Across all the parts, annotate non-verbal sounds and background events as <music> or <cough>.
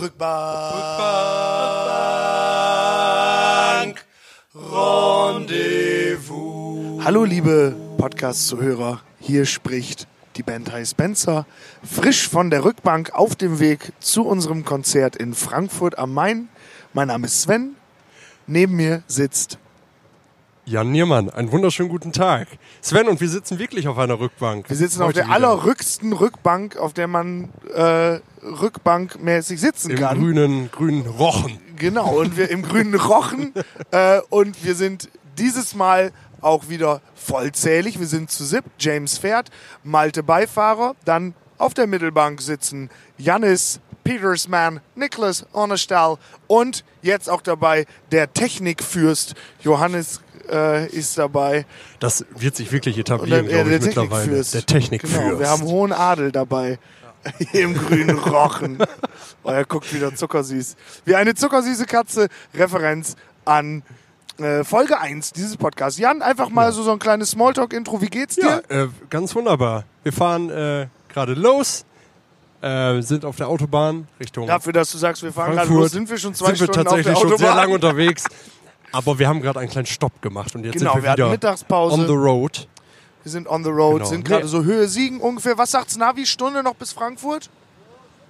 Rückbank. Rendezvous. Hallo liebe Podcast-Zuhörer, hier spricht die Band High Spencer, frisch von der Rückbank auf dem Weg zu unserem Konzert in Frankfurt am Main. Mein Name ist Sven, neben mir sitzt Jan Niermann, einen wunderschönen guten Tag. Sven, und wir sitzen wirklich auf einer Rückbank. Wir sitzen auf der wieder. allerrücksten Rückbank, auf der man äh, rückbankmäßig sitzen Im kann. grünen, grünen Rochen. Genau, und wir im grünen Rochen. <laughs> äh, und wir sind dieses Mal auch wieder vollzählig. Wir sind zu sieb. James fährt, Malte Beifahrer. Dann auf der Mittelbank sitzen Jannis, Petersman, Niklas Ornestall und jetzt auch dabei der Technikfürst Johannes äh, ist dabei. Das wird sich wirklich etablieren, glaube der ich, mittlerweile. Technikfürst. Der Technikfürst. Genau, wir haben hohen Adel dabei. <laughs> Hier im grünen Rochen. Oh, er guckt wieder zuckersüß. Wie eine zuckersüße Katze. Referenz an äh, Folge 1 dieses Podcasts. Jan, einfach mal so, so ein kleines Smalltalk-Intro. Wie geht's ja, dir? äh, ganz wunderbar. Wir fahren äh, gerade los, äh, sind auf der Autobahn Richtung Dafür, dass du sagst, wir fahren gerade Frankfurt. los, sind wir schon zwei sind wir Stunden tatsächlich auf der schon sehr lange unterwegs. Aber wir haben gerade einen kleinen Stopp gemacht und jetzt Genau, sind wir wir wieder Mittagspause. on the road. Wir sind on the road, Genau. sind gerade Nee. so Höhe Siegen ungefähr. Was sagt's Navi? Stunde noch bis Frankfurt?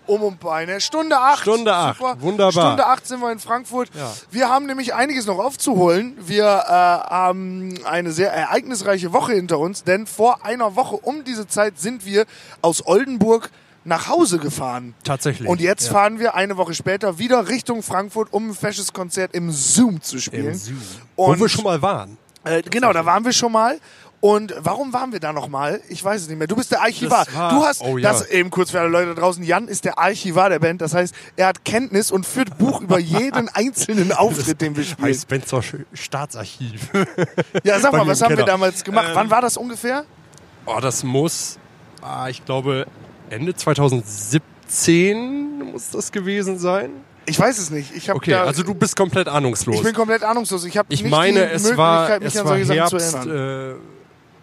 Um und bei eine Stunde acht. Stunde acht. Super. Wunderbar. Stunde acht sind wir in Frankfurt. Ja. Wir haben nämlich einiges noch aufzuholen. Wir äh, haben eine sehr ereignisreiche Woche hinter uns, denn vor einer Woche um diese Zeit sind wir aus Oldenburg nach Hause gefahren. Tatsächlich. Und jetzt ja. fahren wir eine Woche später wieder Richtung Frankfurt, um ein fesches Konzert im Zoom zu spielen. Im Zoo. Und Wo wir schon mal waren. äh, genau, da waren wir schon mal. Und warum waren wir da nochmal? Ich weiß es nicht mehr. Du bist der Archivar. War- du hast oh ja. das eben kurz für alle Leute da draußen. Jan ist der Archivar der Band. Das heißt, er hat Kenntnis und führt Buch über jeden <laughs> einzelnen Auftritt, den wir spielen. Heißt Spencer Sch- Staatsarchiv. Ja, sag mal, was haben wir Keller. damals gemacht? Ähm, Wann war das ungefähr? Oh, das muss, ah, ich glaube, Ende 2017 muss das gewesen sein. Ich weiß es nicht. Ich Okay, da, also du bist komplett ahnungslos. ich bin komplett ahnungslos. Ich habe Ich nicht meine, die es Möglichkeit, war, mich es an solche Sachen Herbst, zu erinnern.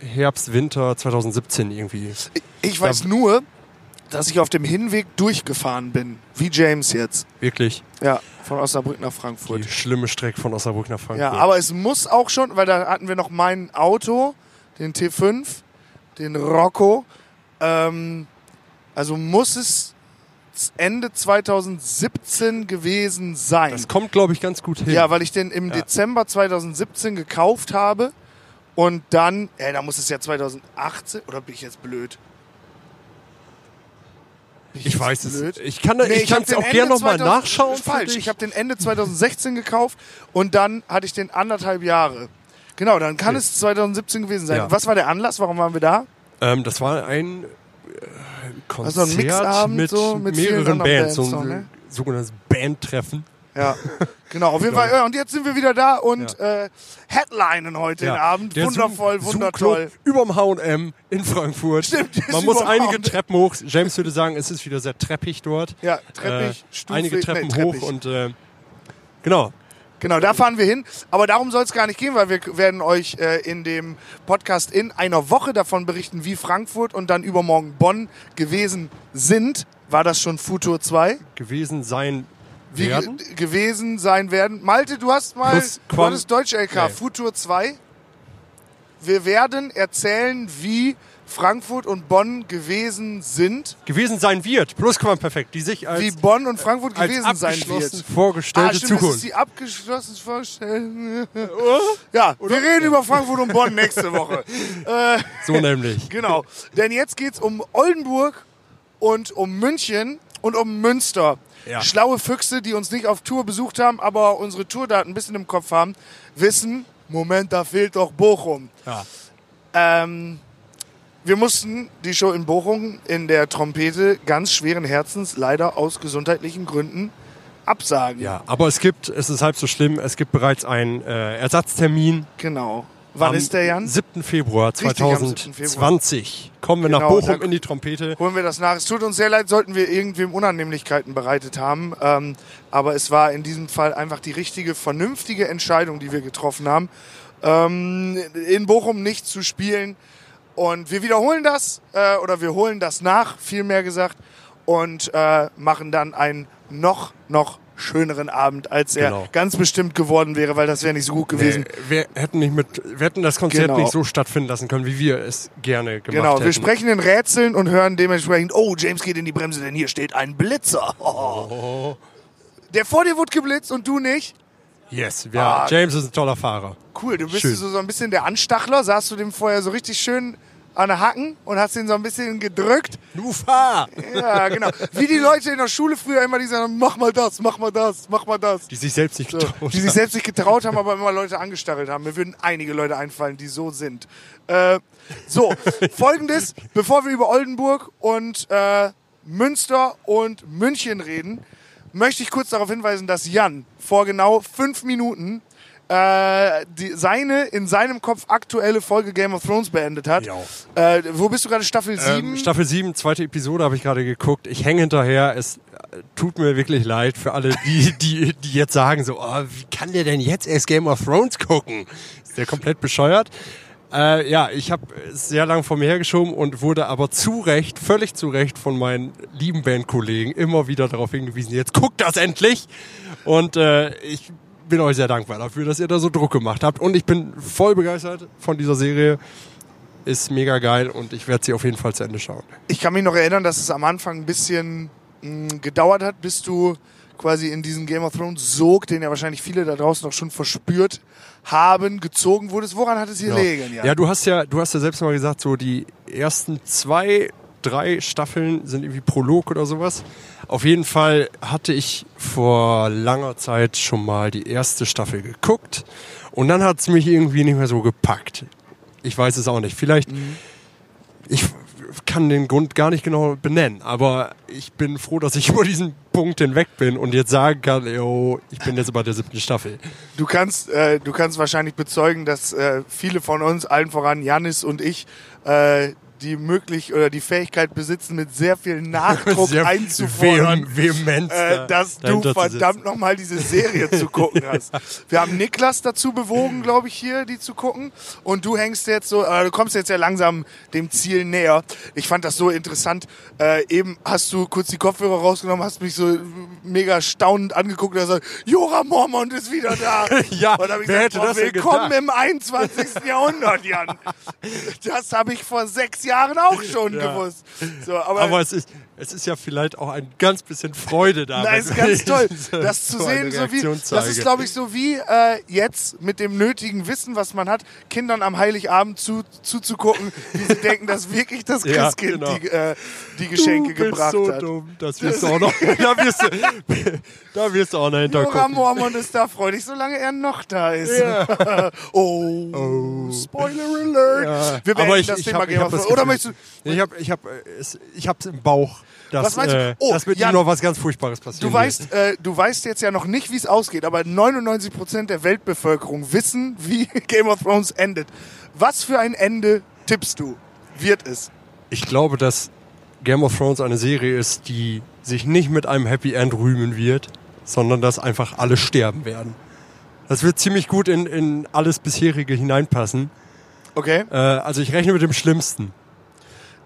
äh, Herbst, Winter 2017 irgendwie. Ich weiß nur, dass ich auf dem Hinweg durchgefahren bin. Wie James jetzt. Wirklich Ja, von Osnabrück nach Frankfurt. die schlimme Strecke von Osnabrück nach Frankfurt. Ja, aber es muss auch schon, weil da hatten wir noch mein Auto, den T5, den Rocco. Ähm, also muss es Ende 2017 gewesen sein. das kommt, glaube ich, ganz gut hin. Ja, weil ich den im Ja. Dezember 2017 gekauft habe und dann, ey, da muss es ja 2018, oder bin ich jetzt blöd? Ich jetzt weiß es. Ich kann Nee, ich kann hab es den auch gerne nochmal 2000 nachschauen. Falsch, ich habe den Ende 2016 gekauft und dann hatte ich den anderthalb Jahre. Genau, dann kann Okay. es 2017 gewesen sein. Ja. Was war der Anlass? Warum waren wir da? ähm, das war ein Konzert Also ein Mixabend mit, so mit mehreren anderen Bands, so Bands ein ne? sogenanntes Bandtreffen. Ja, <laughs> genau, auf jeden Ja. Fall. Ja, und jetzt sind wir wieder da und äh, headlinen heute den Abend. Der Wundervoll, Zoom- wundertoll. Zoom-Club Überm H&M in Frankfurt. Stimmt, Man muss einige. Treppen hoch. James würde sagen, es ist wieder sehr treppig dort. Ja, treppig, äh, Stufe, einige Treppen nee, hoch treppig. und äh, genau. Genau, da fahren wir hin. Aber darum soll es gar nicht gehen, weil wir werden euch äh, in dem Podcast in einer Woche davon berichten, wie Frankfurt und dann übermorgen Bonn gewesen sind. War das schon Futur 2? gewesen sein Wie werden. ge gewesen sein werden. Malte, du hast mal, Plus du hattest Deutsch LK, Nee. Futur 2. Wir werden erzählen, wie Frankfurt und Bonn gewesen sind. gewesen sein wird. Plusquamperfekt, die sich als, Wie Bonn und Frankfurt gewesen sein wird. vorgestellte Ah, stimmt, das ist Zukunft. die abgeschlossen Vorstellung. ja, wir reden über Frankfurt und Bonn nächste Woche. <laughs> äh, So nämlich. <laughs> genau. Denn jetzt geht's um Oldenburg und um München und um Münster. Ja. Schlaue Füchse, die uns nicht auf Tour besucht haben, aber unsere Tourdaten ein bisschen im Kopf haben, wissen, Moment, da fehlt doch Bochum. Ja. Ähm, wir mussten die Show in Bochum in der Trompete ganz schweren Herzens leider aus gesundheitlichen Gründen absagen. ja, aber es gibt, es ist halb so schlimm, es gibt bereits einen äh, Ersatztermin. Genau. Wann am ist der, Jan? 7. Februar Richtig, am 7. 2020 kommen wir nach Genau, Bochum da- in die Trompete. Holen wir das nach. Es tut uns sehr leid, sollten wir irgendwem Unannehmlichkeiten bereitet haben. Ähm, aber es war in diesem Fall einfach die richtige, vernünftige Entscheidung, die wir getroffen haben, ähm, in Bochum nicht zu spielen. Und wir wiederholen das, äh, oder wir holen das nach, vielmehr gesagt. und äh, machen dann einen noch, noch schöneren Abend, als er Genau. ganz bestimmt geworden wäre, weil das wäre nicht so gut gewesen. Äh, wir hätten nicht mit, wir hätten das Konzert Genau. nicht so stattfinden lassen können, wie wir es gerne gemacht Genau, hätten. wir sprechen in Rätseln und hören dementsprechend, oh, James geht in die Bremse, denn hier steht ein Blitzer. Oh. Der vor dir wurde geblitzt und du nicht? Yes, ja, Ah. James ist ein toller Fahrer. Cool, du bist so, so ein bisschen der Anstachler. Saßt du dem vorher so richtig schön an der Hacken und hast ihn so ein bisschen gedrückt. Du fahr! Ja, genau. Wie die Leute in der Schule früher immer, die sagen, mach mal das, mach mal das, mach mal das. Die sich selbst nicht So, getraut die sich selbst nicht getraut haben, aber immer Leute angestachelt haben. Mir würden einige Leute einfallen, die so sind. Äh, so, <laughs> folgendes, bevor wir über Oldenburg und äh, Münster und München reden, möchte ich kurz darauf hinweisen, dass Jan vor genau fünf Minuten äh, die, seine in seinem Kopf aktuelle Folge Game of Thrones beendet hat. Äh, wo bist du gerade? Staffel 7? Ähm, Staffel 7, zweite Episode habe ich gerade geguckt. Ich hänge hinterher. Es äh, tut mir wirklich leid für alle, die, <laughs> die, die jetzt sagen so, oh, wie kann der denn jetzt erst Game of Thrones gucken? Ist der komplett bescheuert? Äh, ja, ich habe sehr lang vor mir hergeschoben und wurde aber zu Recht, völlig zu Recht von meinen lieben Bandkollegen immer wieder darauf hingewiesen, jetzt guckt das endlich! Und äh, ich bin euch sehr dankbar dafür, dass ihr da so Druck gemacht habt. Und ich bin voll begeistert von dieser Serie. Ist mega geil und ich werde sie auf jeden Fall zu Ende schauen. Ich kann mich noch erinnern, dass es am Anfang ein bisschen mh, gedauert hat, bis du quasi in diesen Game of Thrones Sog, den ja wahrscheinlich viele da draußen auch schon verspürt haben, gezogen wurdest. Woran hat es hier gelegen? Ja. du hast ja, du hast ja selbst mal gesagt, so die ersten zwei, drei Staffeln sind irgendwie Prolog oder sowas. Auf jeden Fall hatte ich vor langer Zeit schon mal die erste Staffel geguckt und dann hat es mich irgendwie nicht mehr so gepackt. Ich weiß es auch nicht. Vielleicht, Mhm. ich kann den Grund gar nicht genau benennen, aber ich bin froh, dass ich <laughs> über diesen Punkt hinweg bin und jetzt sagen kann, yo, ich bin jetzt bei der siebten Staffel. Du kannst, äh, du kannst wahrscheinlich bezeugen, dass äh, viele von uns, allen voran Janis und ich, äh, die möglich oder die Fähigkeit besitzen, mit sehr viel Nachdruck <laughs> Sehr einzufordern. vehem- Vehemenz äh, da dass du verdammt nochmal diese Serie zu gucken hast. <laughs> Wir haben Niklas dazu bewogen, glaube ich, hier die zu gucken. Und du hängst jetzt so, äh, du kommst jetzt ja langsam dem Ziel näher. Ich fand das so interessant. Äh, eben hast du kurz die Kopfhörer rausgenommen, hast mich so mega staunend angeguckt und gesagt, Jora Mormont ist wieder da. <laughs> Ja, und hab ich wer gesagt, hätte boah, das willkommen im 21. Jahrhundert, Jan. Das habe ich vor sechs Jahren auch <laughs> schon Ja. gewusst. So, aber, Aber es ist, es ist ja vielleicht auch ein ganz bisschen Freude da. Wenn ist ganz <laughs> toll, das zu so sehen. So wie, das ist, glaube ich, so wie äh, jetzt mit dem nötigen Wissen, was man hat, Kindern am Heiligabend zu, zuzugucken, wie sie <laughs> denken, dass wirklich das Ja, Christkind genau. die, äh, die Geschenke du bist gebracht so hat. dumm. Das wirst du auch noch. Da wirst du, da wirst du auch noch hintergucken. Mormont ist da freudig, solange er noch da ist. oh, Spoiler Alert. Ja, Wir beenden aber ich, das ich Thema hab, Game of das Thrones. Oder möchtest du... Ich habe ich hab, äh, ich hab's im Bauch, dass, Was meinst du? äh, Oh, dass mit Jan, ihm noch was ganz Furchtbares passiert. Du weißt, äh, du weißt jetzt ja noch nicht, wie es ausgeht, aber 99% der Weltbevölkerung wissen, wie <laughs> Game of Thrones endet. Was für ein Ende tippst du? Wird es? Ich glaube, dass Game of Thrones eine Serie ist, die sich nicht mit einem Happy End rühmen wird, sondern dass einfach alle sterben werden. Das wird ziemlich gut in, in alles bisherige hineinpassen. Okay. Äh, also ich rechne mit dem Schlimmsten.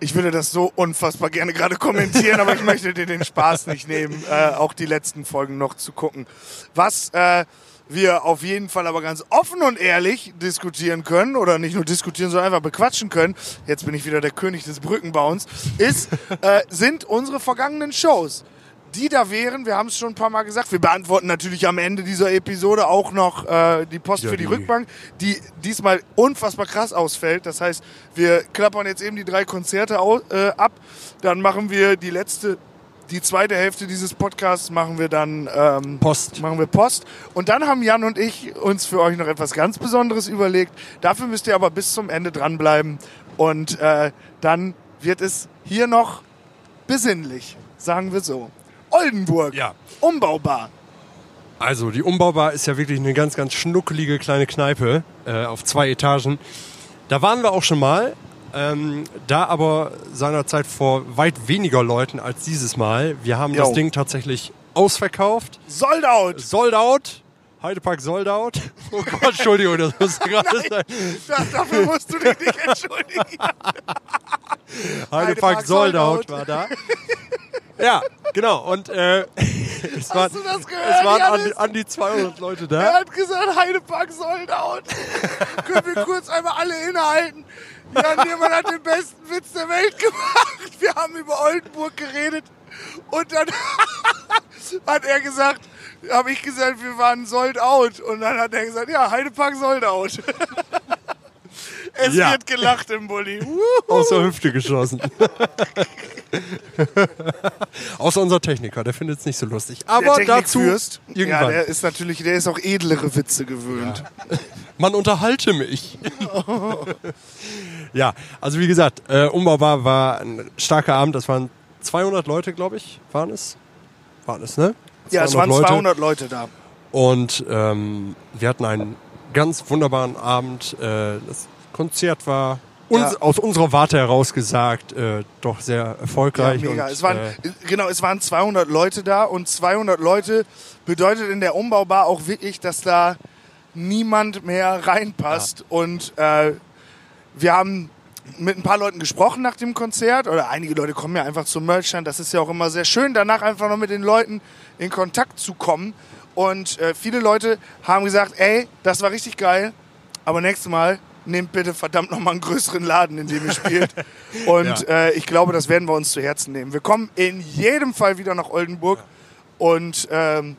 Ich würde das so unfassbar gerne gerade kommentieren, aber ich <laughs> möchte dir den Spaß nicht nehmen, äh, auch die letzten Folgen noch zu gucken. Was äh, wir auf jeden Fall aber ganz offen und ehrlich diskutieren können, oder nicht nur diskutieren, sondern einfach bequatschen können, jetzt bin ich wieder der König des Brückenbauens, ist, äh, sind unsere vergangenen Shows. Die da wären, wir haben es schon ein paar Mal gesagt, wir beantworten natürlich am Ende dieser Episode auch noch äh, die Post Ja, für die die- Rückbank, die diesmal unfassbar krass ausfällt. Das heißt, wir klappern jetzt eben die drei Konzerte au äh, ab, dann machen wir die letzte, die zweite Hälfte dieses Podcasts machen wir dann ähm, Post. machen wir Post. Und dann haben Jan und ich uns für euch noch etwas ganz Besonderes überlegt. Dafür müsst ihr aber bis zum Ende dranbleiben. Und äh, dann wird es hier noch besinnlich, sagen wir so. Oldenburg, Ja. umbaubar. Also die Umbaubar ist ja wirklich eine ganz, ganz schnuckelige kleine Kneipe äh, auf zwei Etagen. Da waren wir auch schon mal. Ähm, da aber seinerzeit vor weit weniger Leuten als dieses Mal. Wir haben das Jo. Ding tatsächlich ausverkauft. Sold out. Sold out. Heidepark sold out. <laughs> Oh Gott, Entschuldigung, das musste <laughs> gerade sein. Das, dafür musst du dich nicht entschuldigen. <laughs> Heidepark Heidepark sold out. war da. Ja, genau. Und äh, <laughs> es waren, du das gehört, es waren an, an die 200 Leute Er da. hat gesagt, Heidepark sold out. <laughs> Können wir kurz einmal alle innehalten? Jan Niermann hat den besten Witz der Welt gemacht. Wir haben über Oldenburg geredet. Und dann <laughs> hat er gesagt, habe ich gesagt, wir waren sold out. Und dann hat er gesagt, ja, Heidepark sold out. Es Ja. wird gelacht im Bulli. Aus der Hüfte geschossen. <laughs> Außer unser Techniker, der findet es nicht so lustig. Aber der dazu ja, irgendwann. der ist natürlich, der ist auch edlere Witze gewöhnt. <laughs> Man unterhalte mich. <laughs> ja, also wie gesagt, äh, Umbaubar war ein starker Abend. Das waren 200 Leute, glaube ich, waren es. Waren es, ne? Ja, es waren 200 Leute da. Und ähm, wir hatten einen ganz wunderbaren Abend. Äh, das Konzert war uns, Ja. aus unserer Warte heraus gesagt äh, doch sehr erfolgreich. Ja, mega. Und, es waren, äh, genau, es waren 200 Leute da und 200 Leute bedeutet in der Umbaubar auch wirklich, dass da niemand mehr reinpasst. Und äh, wir haben mit ein paar Leuten gesprochen nach dem Konzert oder einige Leute kommen ja einfach zum Merchstand. Das ist ja auch immer sehr schön, danach einfach noch mit den Leuten in Kontakt zu kommen. Und äh, viele Leute haben gesagt, ey, das war richtig geil, aber nächstes Mal nehmt bitte verdammt nochmal einen größeren Laden, in dem ihr spielt. <laughs> Und Ja. äh, ich glaube, das werden wir uns zu Herzen nehmen. Wir kommen in jedem Fall wieder nach Oldenburg und ähm,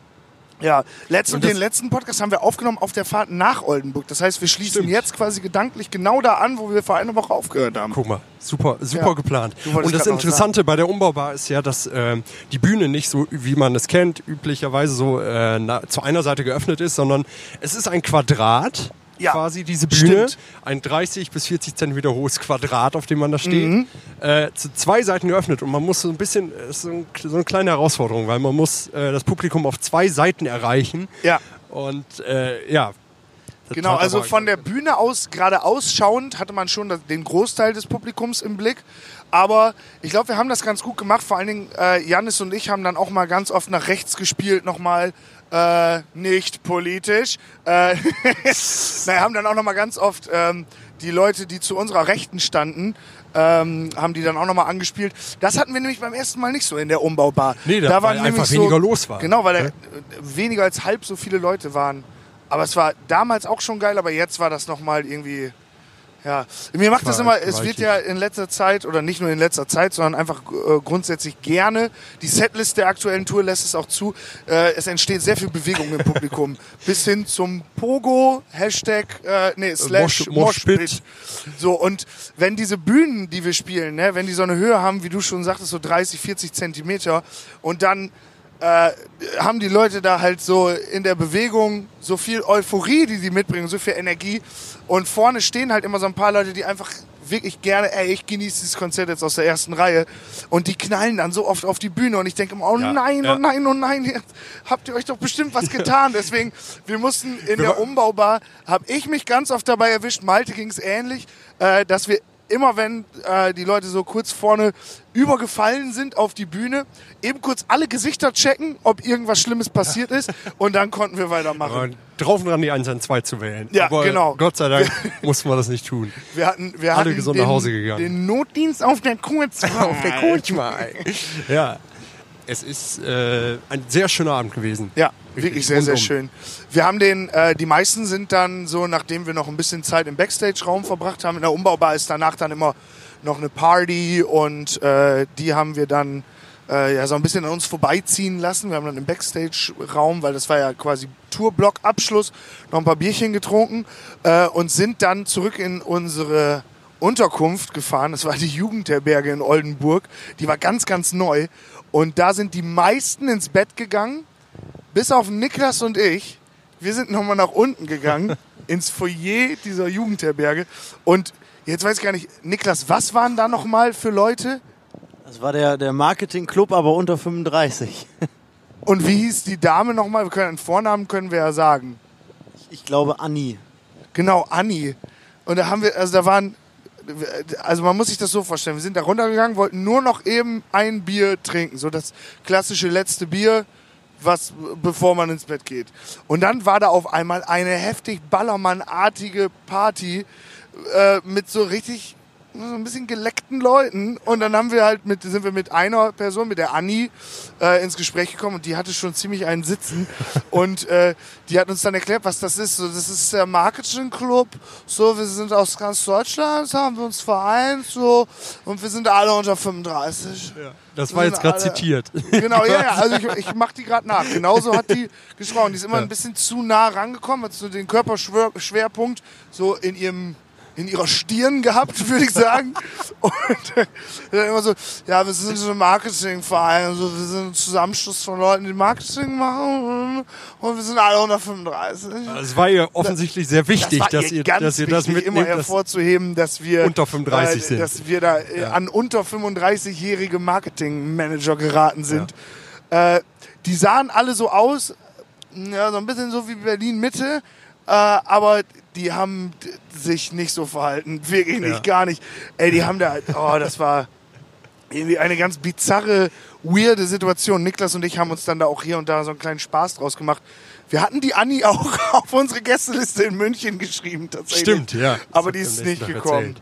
ja, letzten, den letzten Podcast haben wir aufgenommen auf der Fahrt nach Oldenburg. Das heißt, wir schließen Stimmt. jetzt quasi gedanklich genau da an, wo wir vor einer Woche aufgehört haben. Guck mal, super, super Ja. geplant. Und das Interessante bei der Umbaubar ist ja, dass ähm, die Bühne nicht so, wie man es kennt, üblicherweise so äh, na, zu einer Seite geöffnet ist, sondern es ist ein Quadrat. Ja, quasi diese Bühne, stimmt. ein 30 bis 40 Zentimeter hohes Quadrat, auf dem man da steht, Mhm. äh, zu zwei Seiten geöffnet und man muss so ein bisschen, es ist so, ein, so eine kleine Herausforderung, weil man muss äh, das Publikum auf zwei Seiten erreichen Ja. und äh, ja. das Genau, also von der Bühne aus, gerade ausschauend, hatte man schon das- den Großteil des Publikums im Blick. Aber ich glaube, wir haben das ganz gut gemacht. Vor allen Dingen, äh, Janis und ich haben dann auch mal ganz oft nach rechts gespielt, nochmal äh, nicht politisch. Äh, <laughs> naja, haben dann auch nochmal ganz oft ähm, die Leute, die zu unserer Rechten standen, ähm, haben die dann auch nochmal angespielt. Das hatten wir nämlich beim ersten Mal nicht so in der Umbaubar. Nee, da- weil einfach weniger los war. Genau, weil da Ja. äh, weniger als halb so viele Leute waren. Aber es war damals auch schon geil, aber jetzt war das nochmal irgendwie. Ja, mir macht das immer, es wird ja in letzter Zeit, oder nicht nur in letzter Zeit, sondern einfach äh, grundsätzlich gerne, die Setlist der aktuellen Tour lässt es auch zu, äh, es entsteht sehr viel Bewegung im Publikum. <laughs> Bis hin zum Pogo, Hashtag, äh, nee, slash Mosh-. Moshpit. So, und wenn diese Bühnen, die wir spielen, ne, wenn die so eine Höhe haben, wie du schon sagtest, so 30, 40 Zentimeter, und dann äh, haben die Leute da halt so in der Bewegung so viel Euphorie, die sie mitbringen, so viel Energie. Und vorne stehen halt immer so ein paar Leute, die einfach wirklich gerne, ey, ich genieße dieses Konzert jetzt aus der ersten Reihe. Und die knallen dann so oft auf die Bühne und ich denke immer, oh Ja, nein, ja. oh nein, oh nein, jetzt habt ihr euch doch bestimmt was getan. Deswegen, wir mussten in der wa- Umbaubar, habe ich mich ganz oft dabei erwischt, Malte ging es ähnlich, äh, dass wir immer wenn äh, die Leute so kurz vorne übergefallen sind auf die Bühne, eben kurz alle Gesichter checken, ob irgendwas Schlimmes passiert ist <laughs> und dann konnten wir weitermachen. Aber drauf und dran, die 112 zu wählen. Ja, Aber genau. Gott sei Dank <laughs> mussten wir das nicht tun. Wir hatten, wir Alle hatten gesund den, nach Hause gegangen. den Notdienst auf der Kurzwahl. <laughs> Auf der Kurzwahl. ja. Es ist äh, ein sehr schöner Abend gewesen. Ja, wirklich sehr, sehr schön. Wir haben den, äh, die meisten sind dann so, nachdem wir noch ein bisschen Zeit im Backstage-Raum verbracht haben, in der Umbaubar ist danach dann immer noch eine Party und äh, die haben wir dann äh, ja, so ein bisschen an uns vorbeiziehen lassen. Wir haben dann im Backstage-Raum, weil das war ja quasi Tourblock-Abschluss, noch ein paar Bierchen getrunken äh, und sind dann zurück in unsere Unterkunft gefahren. Das war die Jugendherberge in Oldenburg. Die war ganz, ganz neu. Und da sind die meisten ins Bett gegangen, bis auf Niklas und ich. Wir sind nochmal nach unten gegangen, <laughs> ins Foyer dieser Jugendherberge. Und jetzt weiß ich gar nicht, Niklas, was waren da nochmal für Leute? Das war der, der Marketing-Club, aber unter 35. <laughs> Und wie hieß die Dame nochmal? Wir können einen Vornamen können wir ja sagen. Ich glaube Anni. Genau, Anni. Und da haben wir, also da waren, also man muss sich das so vorstellen, wir sind da runtergegangen, wollten nur noch eben ein Bier trinken, so das klassische letzte Bier, was bevor man ins Bett geht. Und dann war da auf einmal eine heftig Ballermann-artige Party äh, mit so richtig so ein bisschen geleckten Leuten. Und dann haben wir halt mit, sind wir mit einer Person, mit der Anni, äh, ins Gespräch gekommen und die hatte schon ziemlich einen Sitzen. <laughs> und äh, die hat uns dann erklärt, was das ist. So, das ist der Marketing Club. So, wir sind aus ganz Deutschland, haben wir uns vereint, so, und wir sind alle unter 35. Das Wir war jetzt gerade zitiert. <laughs> Genau, ja, ja. Also ich, ich mach die gerade nach. Genauso hat die gesprochen. Die ist immer Ja. ein bisschen zu nah rangekommen, hat so den Körperschwerpunkt so in ihrem in ihrer Stirn gehabt, würde ich sagen. <laughs> Und äh, dann immer so, ja, wir sind so ein Marketingverein, also wir sind ein Zusammenschluss von Leuten, die Marketing machen und wir sind alle 135. Es war ihr offensichtlich sehr wichtig, war dass ihr dass ihr das immer mitnehmt. dass- hervorzuheben, dass wir unter 35 sind. dass wir da äh, an unter 35-jährige Marketingmanager geraten sind. Äh, die sahen alle so aus, ja, so ein bisschen so wie Berlin Mitte, äh, aber die haben sich nicht so verhalten, wirklich nicht, Ja. gar nicht. Ey, die haben da, oh, das war irgendwie eine ganz bizarre, weirde Situation. Niklas und ich haben uns dann da auch hier und da so einen kleinen Spaß draus gemacht. Wir hatten die Anni <laughs> auch auf unsere Gästeliste in München geschrieben, tatsächlich. Stimmt, ja. Das Aber die ist nicht gekommen.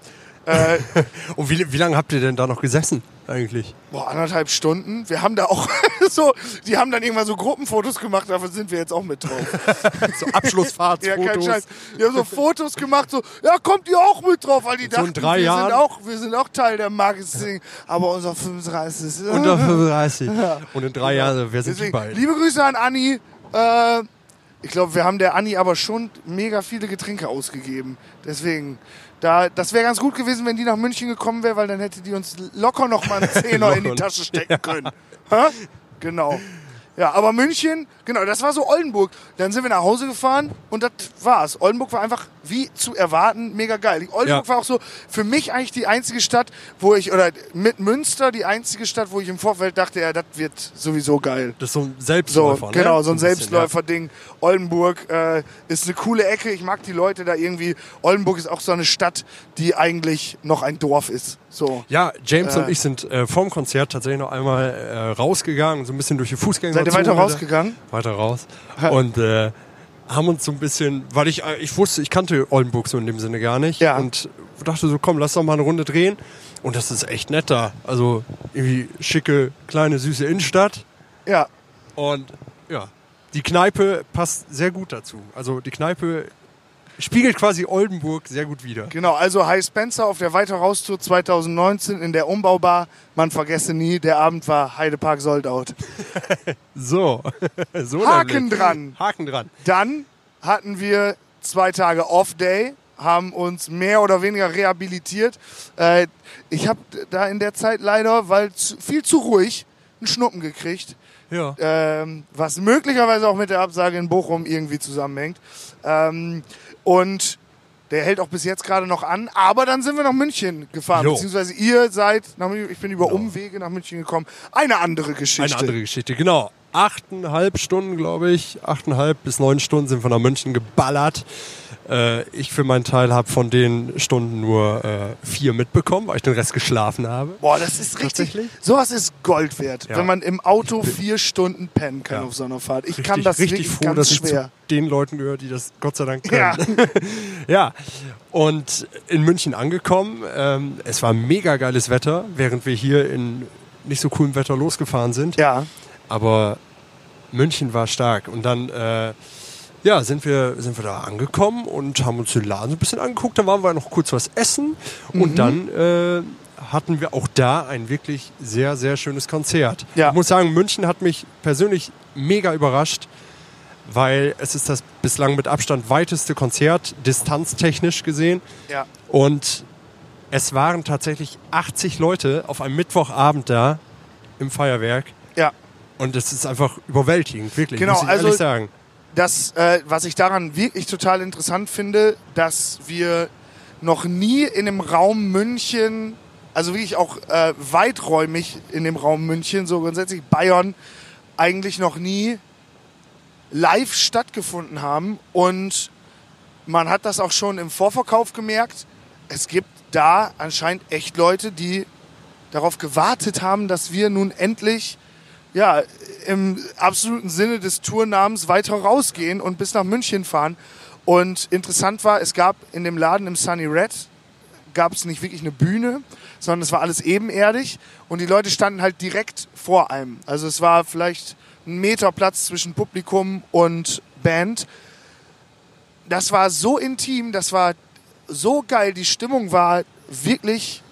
Äh, <laughs> Und wie, wie lange habt ihr denn da noch gesessen eigentlich? boah, anderthalb Stunden. Wir haben da auch <laughs> so, die haben dann irgendwann so Gruppenfotos gemacht, dafür sind wir jetzt auch mit drauf. <laughs> So Abschlussfahrtsfotos. Ja, kein Scheiß. Die haben so Fotos gemacht, so, ja, kommt ihr auch mit drauf, weil die So in dachten, drei wir, Jahren? sind auch, wir sind auch Teil der Marketing, aber unser 35 ist. Unter 35. Und in drei Jahren, wer sind die Deswegen, beiden? liebe Grüße an Anni. Äh, ich glaube, wir haben der Anni aber schon mega viele Getränke ausgegeben. Deswegen, da, das wäre ganz gut gewesen, wenn die nach München gekommen wäre, weil dann hätte die uns locker noch mal einen <laughs> Zehner in die. Tasche stecken können. Hä? Genau. Ja, aber München, genau, das war so Oldenburg. Dann sind wir nach Hause gefahren und das war's. Oldenburg war einfach, wie zu erwarten, mega geil. Oldenburg Ja. war auch so für mich eigentlich die einzige Stadt, wo ich, oder mit Münster die einzige Stadt, wo ich im Vorfeld dachte, ja, das wird sowieso geil. Das ist so ein So, Selbstläufer, ne? genau, so ein bisschen, Selbstläufer-Ding. Oldenburg äh, ist eine coole Ecke. Ich mag die Leute da irgendwie. Oldenburg ist auch so eine Stadt, die eigentlich noch ein Dorf ist. So. Ja, James Äh. und ich sind äh, vorm Konzert tatsächlich noch einmal äh, rausgegangen, so ein bisschen durch die Fußgänger. Seid ihr weiter rausgegangen? Weiter raus. Und äh, haben uns so ein bisschen, weil ich, äh, ich wusste, ich kannte Oldenburg so in dem Sinne gar nicht. Ja. Und dachte so, komm, lass doch mal eine Runde drehen. Und das ist echt nett da. Also irgendwie schicke, kleine, süße Innenstadt. Ja. Und ja, die Kneipe passt sehr gut dazu. Also die Kneipe spiegelt quasi Oldenburg sehr gut wider. Genau, also High Spencer auf der Weiter raus Tour 2019 in der Umbaubar. Man vergesse nie, der Abend war Heidepark Soldout. <laughs> So. <laughs> so Haken dran. Haken dran. Dann hatten wir zwei Tage Off-Day, haben uns mehr oder weniger rehabilitiert. Äh, ich habe da in der Zeit leider, weil viel zu ruhig, einen Schnuppen gekriegt. Ja. ähm, was möglicherweise auch mit der Absage in Bochum irgendwie zusammenhängt. Ähm, und der hält auch bis jetzt gerade noch an. Aber dann sind wir nach München gefahren, Jo. beziehungsweise ihr seid, nach, München- ich bin über Umwege nach München gekommen. Eine andere Geschichte. Eine andere Geschichte, genau. Achteinhalb Stunden, glaube ich. Achteinhalb bis neun Stunden sind wir nach München geballert. Äh, ich für meinen Teil habe von den Stunden nur äh, vier mitbekommen, weil ich den Rest geschlafen habe. Boah, das ist richtig. Sowas ist Gold wert, Ja. wenn man im Auto vier Stunden pennen kann Ja. auf so einer Fahrt. Ich Richtig, kann das richtig froh, ganz dass ich schwer. zu den Leuten gehöre, die das Gott sei Dank können. Ja. <laughs> Ja, und in München angekommen. Ähm, es war mega geiles Wetter, während wir hier in nicht so coolem Wetter losgefahren sind. ja, Aber München war stark. Und dann äh, ja, sind, wir, sind wir da angekommen und haben uns den Laden so ein bisschen angeguckt. Dann waren wir noch kurz was essen. Mhm. Und dann äh, hatten wir auch da ein wirklich sehr, sehr schönes Konzert. Ja. Ich muss sagen, München hat mich persönlich mega überrascht, weil es ist das bislang mit Abstand weiteste Konzert, distanztechnisch gesehen. ja. Und es waren tatsächlich 80 Leute auf einem Mittwochabend da im Feuerwerk. Ja. Und es ist einfach überwältigend, wirklich, Genau, muss ich also- ehrlich sagen. Das, äh, was ich daran wirklich total interessant finde, dass wir noch nie in dem Raum München, also wirklich auch äh, weiträumig in dem Raum München, so grundsätzlich Bayern, eigentlich noch nie live stattgefunden haben. Und man hat das auch schon im Vorverkauf gemerkt. Es gibt da anscheinend echt Leute, die darauf gewartet haben, dass wir nun endlich ja, im absoluten Sinne des Tournamens weiter rausgehen und bis nach München fahren. Und interessant war, es gab in dem Laden im Sunny Red gab es nicht wirklich eine Bühne, sondern es war alles ebenerdig und die Leute standen halt direkt vor einem. Also es war vielleicht ein Meter Platz zwischen Publikum und Band. Das war so intim, das war so geil, die Stimmung war wirklich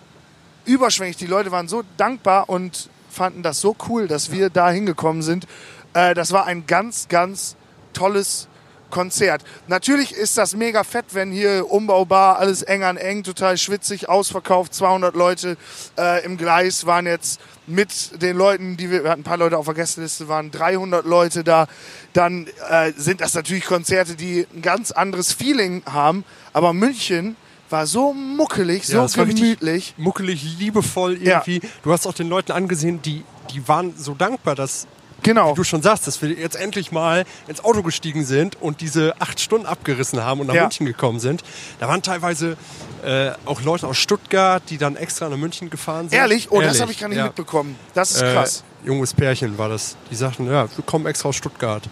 überschwänglich. Die Leute waren so dankbar und fanden das so cool, dass wir da hingekommen sind. Äh, das war ein ganz, ganz tolles Konzert. Natürlich ist das mega fett, wenn hier umbaubar, alles eng an eng, total schwitzig, ausverkauft, 200 Leute äh, im Gleis waren jetzt mit den Leuten, die wir, wir hatten ein paar Leute auf der Gästeliste, waren 300 Leute da. Dann äh, sind das natürlich Konzerte, die ein ganz anderes Feeling haben. Aber München war so muckelig, so Ja, das gemütlich. muckelig, liebevoll Ja. irgendwie. Du hast auch den Leuten angesehen, die, die waren so dankbar, dass Genau. wie du schon sagst, dass wir jetzt endlich mal ins Auto gestiegen sind und diese acht Stunden abgerissen haben und nach Ja. München gekommen sind. Da waren teilweise äh, auch Leute aus Stuttgart, die dann extra nach München gefahren sind. Ehrlich? Oh, das Ehrlich, habe ich gar nicht ja. mitbekommen. Das ist Äh, krass. junges Pärchen war das. Die sagten, ja, wir kommen extra aus Stuttgart.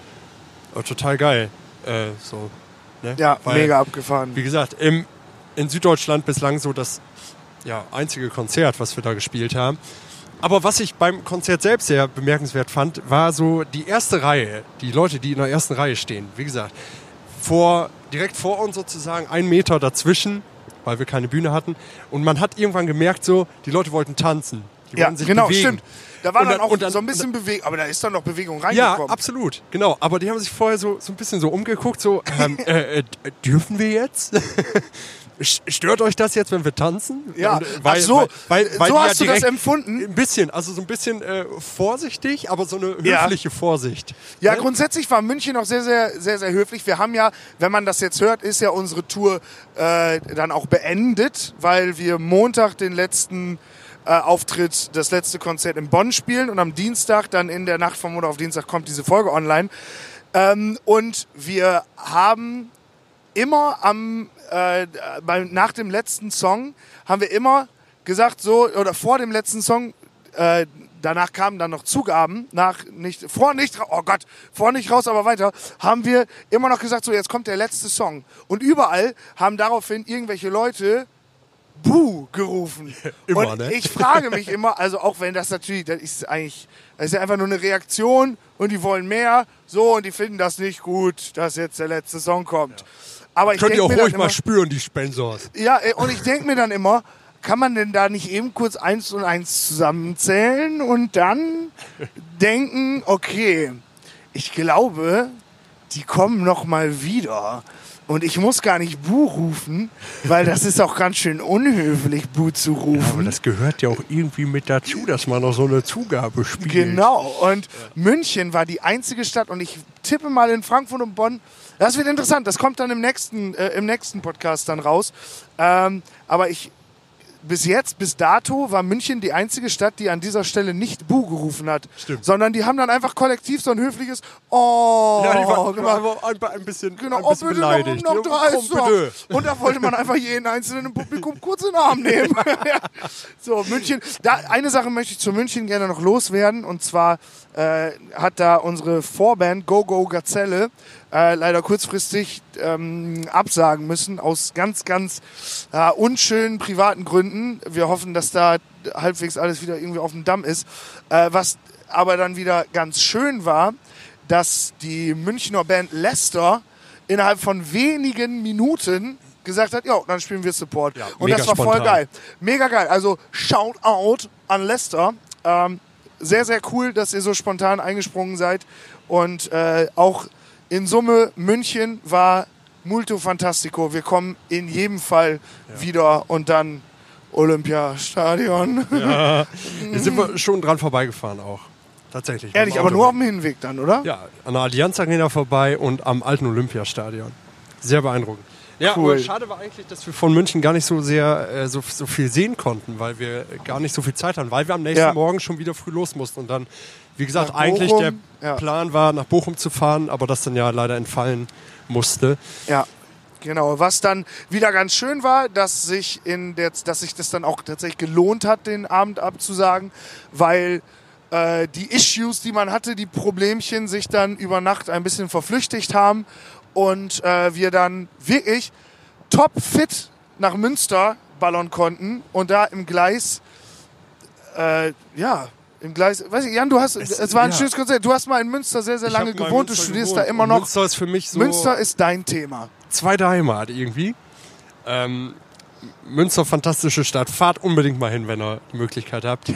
Oh, total geil. Äh, so, ne? Ja, Weil, mega abgefahren. Wie gesagt, im, in Süddeutschland bislang so das ja, einzige Konzert, was wir da gespielt haben. Aber was ich beim Konzert selbst sehr bemerkenswert fand, war so die erste Reihe, die Leute, die in der ersten Reihe stehen. Wie gesagt, vor, direkt vor uns sozusagen, ein Meter dazwischen, weil wir keine Bühne hatten. Und man hat irgendwann gemerkt, so, die Leute wollten tanzen. Die Ja, wollten sich genau, bewegen. stimmt. Da war dann dann- auch dann- so ein bisschen Bewegung, aber da ist dann noch Bewegung Ja, reingekommen. absolut, genau. Aber die haben sich vorher so, so ein bisschen so umgeguckt, so, ähm, <laughs> äh, äh, dürfen wir jetzt? Stört euch das jetzt, wenn wir tanzen? Ja, Und, äh, ach so, weil, weil, weil so hast ja du das empfunden? Ein bisschen, also so ein bisschen äh, vorsichtig, aber so eine Ja. höfliche Vorsicht. Ja, Ne? grundsätzlich war München auch sehr, sehr, sehr, sehr höflich. Wir haben ja, wenn man das jetzt hört, ist ja unsere Tour äh, dann auch beendet, weil wir Montag den letzten äh, Auftritt, das letzte Konzert in Bonn spielen und am Dienstag, dann in der Nacht vom Montag auf Dienstag, kommt diese Folge online. Ähm, und wir haben immer am äh, bei, nach dem letzten Song haben wir immer gesagt so oder vor dem letzten Song äh, danach kamen dann noch Zugaben nach nicht vor nicht oh Gott vor nicht raus aber weiter haben wir immer noch gesagt so jetzt kommt der letzte Song. Und überall haben daraufhin irgendwelche Leute Buh gerufen. <laughs> Immer, und ne? ich frage mich <laughs> immer, also auch wenn das natürlich, das ist eigentlich, das ist ja einfach nur eine Reaktion und die wollen mehr, so und die finden das nicht gut, dass jetzt der letzte Song kommt. Aber ich Könnt ihr auch ruhig mal immer, spüren, die Spensors. ja, ey, und ich denke mir dann immer, kann man denn da nicht eben kurz eins und eins zusammenzählen und dann denken, okay, ich glaube, die kommen noch mal wieder. Und ich muss gar nicht Bu rufen, weil das ist auch ganz schön unhöflich, Bu zu rufen. Aber das gehört ja auch irgendwie mit dazu, dass man noch so eine Zugabe spielt. Genau. Und München war die einzige Stadt und ich tippe mal in Frankfurt und Bonn. Das wird interessant. Das kommt dann im nächsten, äh, im nächsten Podcast dann raus. Ähm, aber ich bis jetzt, bis dato, war München die einzige Stadt, die an dieser Stelle nicht Bu gerufen hat. Stimmt. Sondern die haben dann einfach kollektiv so ein höfliches Oh Ja, die waren gemacht. ein, ein bisschen, Genau, ein oh, bisschen bitte beleidigt. noch, noch drei bitte. Und da wollte man einfach jeden einzelnen im Publikum kurz in den Arm nehmen. <laughs> So, München. Da, eine Sache möchte ich zu München gerne noch loswerden. Und zwar äh, hat da unsere Vorband Go Go Gazelle äh, leider kurzfristig ähm, absagen müssen aus ganz, ganz äh, unschönen privaten Gründen. Wir hoffen, dass da halbwegs alles wieder irgendwie auf dem Damm ist. Äh, was aber dann wieder ganz schön war, dass die Münchner Band Leicester innerhalb von wenigen Minuten gesagt hat, ja, dann spielen wir Support. Und mega das war voll spontan. geil. Mega geil. Also shout out an Leicester. Ähm, sehr, sehr cool, dass ihr so spontan eingesprungen seid. Und äh, auch in Summe, München war multo fantastico. Wir kommen in jedem Fall wieder und dann Olympiastadion. Da <laughs> sind wir schon dran vorbeigefahren auch. Tatsächlich. Ehrlich, aber nur auf dem Hinweg dann, oder? Ja, an der Allianz Arena vorbei und am alten Olympiastadion. Sehr beeindruckend. Ja, Cool. aber schade war eigentlich, dass wir von München gar nicht so sehr äh, so, so viel sehen konnten, weil wir gar nicht so viel Zeit hatten, weil wir am nächsten Ja. Morgen schon wieder früh los mussten und dann, wie gesagt, Nach eigentlich Bochum, der ja. Plan war, nach Bochum zu fahren, aber das dann ja leider entfallen musste. Ja, genau. Was dann wieder ganz schön war, dass sich in der, dass sich das dann auch tatsächlich gelohnt hat, den Abend abzusagen, weil äh, die Issues, die man hatte, die Problemchen sich dann über Nacht ein bisschen verflüchtigt haben und äh, wir dann wirklich top fit nach Münster ballern konnten und da im Gleis, äh, ja, im Gleis, weiß ich, Jan, du hast, es, Es- war ein ja. schönes Konzert. Du hast mal in Münster sehr, sehr lange gewohnt, du studierst gewohnt. da immer noch. Münster ist für mich so Münster ist dein Thema. zweite Heimat irgendwie. Ähm, Münster, fantastische Stadt. Fahrt unbedingt mal hin, wenn ihr die Möglichkeit habt.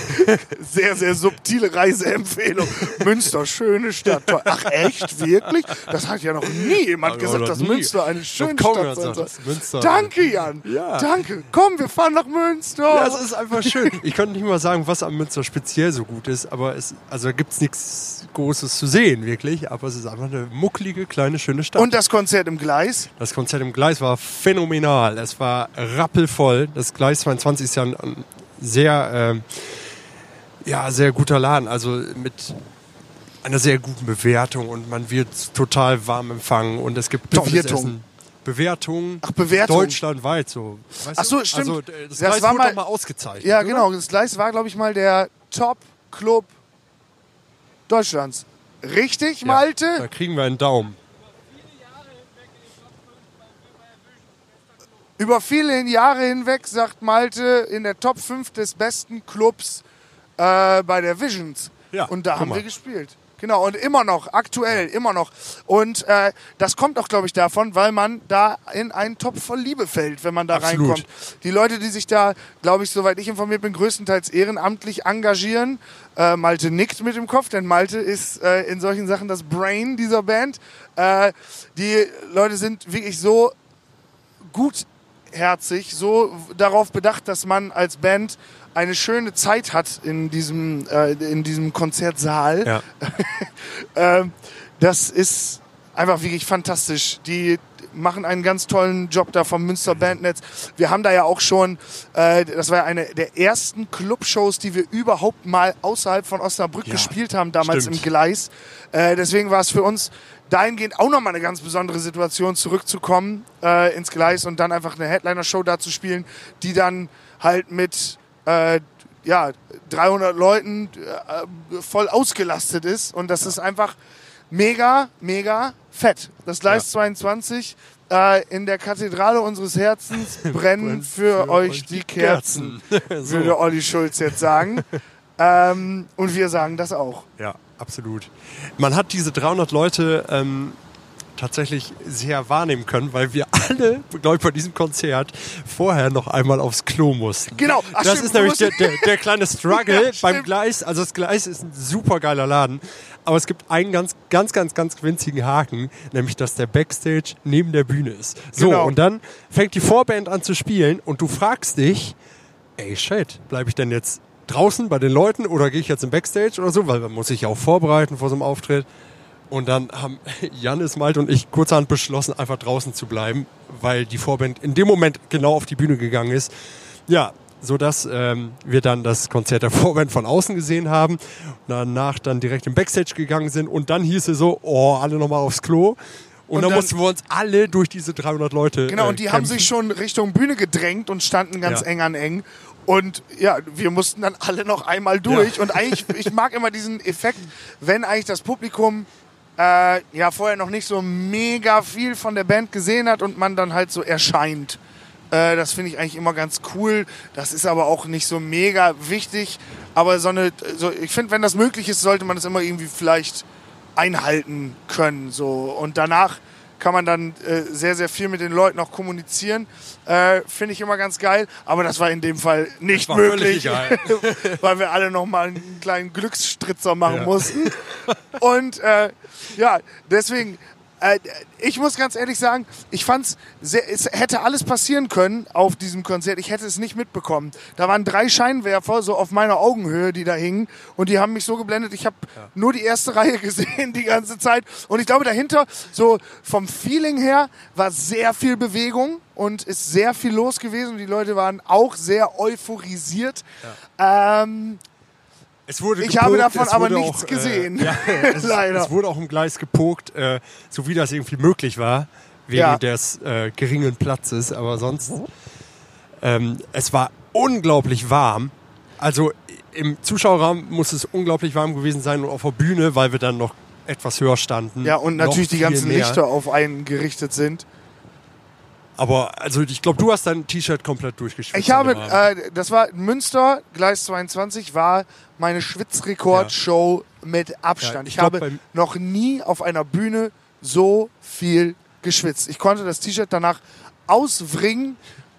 <laughs> Sehr, sehr subtile Reiseempfehlung. Münster, schöne Stadt. Toll. Ach echt, wirklich? Das hat ja noch nie jemand Aber gesagt, dass nie. Münster eine schöne kaum Stadt sein. Münster. Danke, Jan. Ja. Danke. Komm, wir fahren nach Münster. Ja, es ist einfach schön. Ich könnte nicht mal sagen, was am Münster speziell so gut ist, aber es, also da gibt es nichts Großes zu sehen, wirklich. Aber es ist einfach eine mucklige, kleine, schöne Stadt. Und das Konzert im Gleis? Das Konzert im Gleis war phänomenal. Es war rappelvoll. Das Gleis 22 ist ja ein, ein sehr, ähm, ja, sehr guter Laden. Also mit einer sehr guten Bewertung und man wird total warm empfangen und es gibt Bewertung. Essen. Bewertung. Ach, Bewertung. Deutschlandweit so. Weißt Ach so, du? stimmt. Also, äh, das, Das Gleis war wurde mal- mal ausgezeichnet. Ja, oder? genau. Das Gleis war, glaube ich, mal der Top-Club Deutschlands. Richtig, Ja, Malte? Da kriegen wir einen Daumen. Über viele Jahre hinweg sagt Malte in der Top 5 des besten Clubs äh, bei der Visions. Ja, und da haben mal. wir gespielt. Genau, und immer noch, aktuell, immer noch. Und äh, das kommt auch, glaube ich, davon, weil man da in einen Topf voll Liebe fällt, wenn man da Absolut. reinkommt. Die Leute, die sich da, glaube ich, soweit ich informiert bin, größtenteils ehrenamtlich engagieren. Äh, Malte nickt mit dem Kopf, denn Malte ist äh, in solchen Sachen das Brain dieser Band. Äh, die Leute sind wirklich so gutherzig, so darauf bedacht, dass man als Band eine schöne Zeit hat in diesem, äh, in diesem Konzertsaal. Ja. <laughs> Ähm, das ist einfach wirklich fantastisch. Die machen einen ganz tollen Job da vom Münster Bandnetz. Wir haben da ja auch schon, äh, das war ja eine der ersten Clubshows, die wir überhaupt mal außerhalb von Osnabrück Ja, gespielt haben, damals stimmt. im Gleis. Äh, deswegen war es für uns dahingehend auch nochmal eine ganz besondere Situation, zurückzukommen äh, ins Gleis und dann einfach eine Headliner-Show da zu spielen, die dann halt mit äh, ja, 300 Leuten äh, voll ausgelastet ist. Und das ist einfach mega, mega fett. Das Gleis 22 äh, in der Kathedrale unseres Herzens <laughs> brennen für, euch die Kerzen, <laughs> würde Olli Schulz jetzt sagen. ähm, und wir sagen das auch. Ja, absolut. Man hat diese 300 Leute ähm, tatsächlich sehr wahrnehmen können, weil wir alle, glaube ich, bei diesem Konzert vorher noch einmal aufs Klo mussten. Genau. Ach, das stimmt, ist nämlich der, der, der kleine Struggle <laughs> Ja, beim. Gleis. Also das Gleis ist ein super geiler Laden. Aber es gibt einen ganz, ganz, ganz, ganz winzigen Haken, nämlich dass der Backstage neben der Bühne ist. So, Genau. und dann fängt die Vorband an zu spielen und du fragst dich, ey shit, bleibe ich denn jetzt draußen bei den Leuten oder gehe ich jetzt im Backstage oder so, weil man muss sich ja auch vorbereiten vor so einem Auftritt. Und dann haben <laughs> Janis, Malte und ich kurzerhand beschlossen, einfach draußen zu bleiben, weil die Vorband in dem Moment genau auf die Bühne gegangen ist. Ja, so dass ähm, wir dann das Konzert der <laughs> Vorband von außen gesehen haben, danach dann direkt im Backstage gegangen sind und dann hieß es so, oh, alle nochmal aufs Klo. Und, Und dann, dann- mussten wir uns alle durch diese 300 Leute Genau, äh, und die haben kämpfen. sich schon Richtung Bühne gedrängt und standen ganz Ja. eng an eng. Und ja, wir mussten dann alle noch einmal durch. Und eigentlich, ich mag immer diesen Effekt, wenn eigentlich das Publikum äh, ja vorher noch nicht so mega viel von der Band gesehen hat und man dann halt so erscheint. Äh, das finde ich eigentlich immer ganz cool. Das ist aber auch nicht so mega wichtig. Aber so eine, so, ich finde, wenn das möglich ist, sollte man das immer irgendwie vielleicht einhalten können. So. Und danach kann man dann äh, sehr, sehr viel mit den Leuten auch kommunizieren. Äh, Finde ich immer ganz geil. Aber das war in dem Fall nicht möglich, <laughs> weil wir alle noch mal einen kleinen Glücksstritzer machen Ja. mussten. Und äh, ja, deswegen, äh, ich muss ganz ehrlich sagen, ich fand's sehr, es hätte alles passieren können auf diesem Konzert. Ich hätte es nicht mitbekommen. Da waren drei Scheinwerfer so auf meiner Augenhöhe, die da hingen und die haben mich so geblendet. Ich habe nur die erste <laughs> Reihe gesehen die ganze Zeit und ich glaube dahinter so vom Feeling her war sehr viel Bewegung und ist sehr viel los gewesen. Die Leute waren auch sehr euphorisiert. Ähm, Ich habe gepokt, davon es aber nichts auch, gesehen. Äh, ja, <laughs> es, Leider. Es wurde auch im Gleis gepokt, äh, so wie das irgendwie möglich war, wegen Ja. des äh, geringen Platzes. Aber sonst, ähm, es war unglaublich warm. Also im Zuschauerraum muss es unglaublich warm gewesen sein und auf der Bühne, weil wir dann noch etwas höher standen. Ja, und natürlich die ganzen mehr. Lichter auf einen gerichtet sind. Aber also ich glaube, du hast dein T-Shirt komplett durchgeschwitzt. Ich habe, äh, das war Münster, Gleis 22, war meine Schwitzrekord-Show mit Abstand. Ja, ich ich glaub, habe noch nie auf einer Bühne so viel geschwitzt. Ich konnte das T-Shirt danach auswringen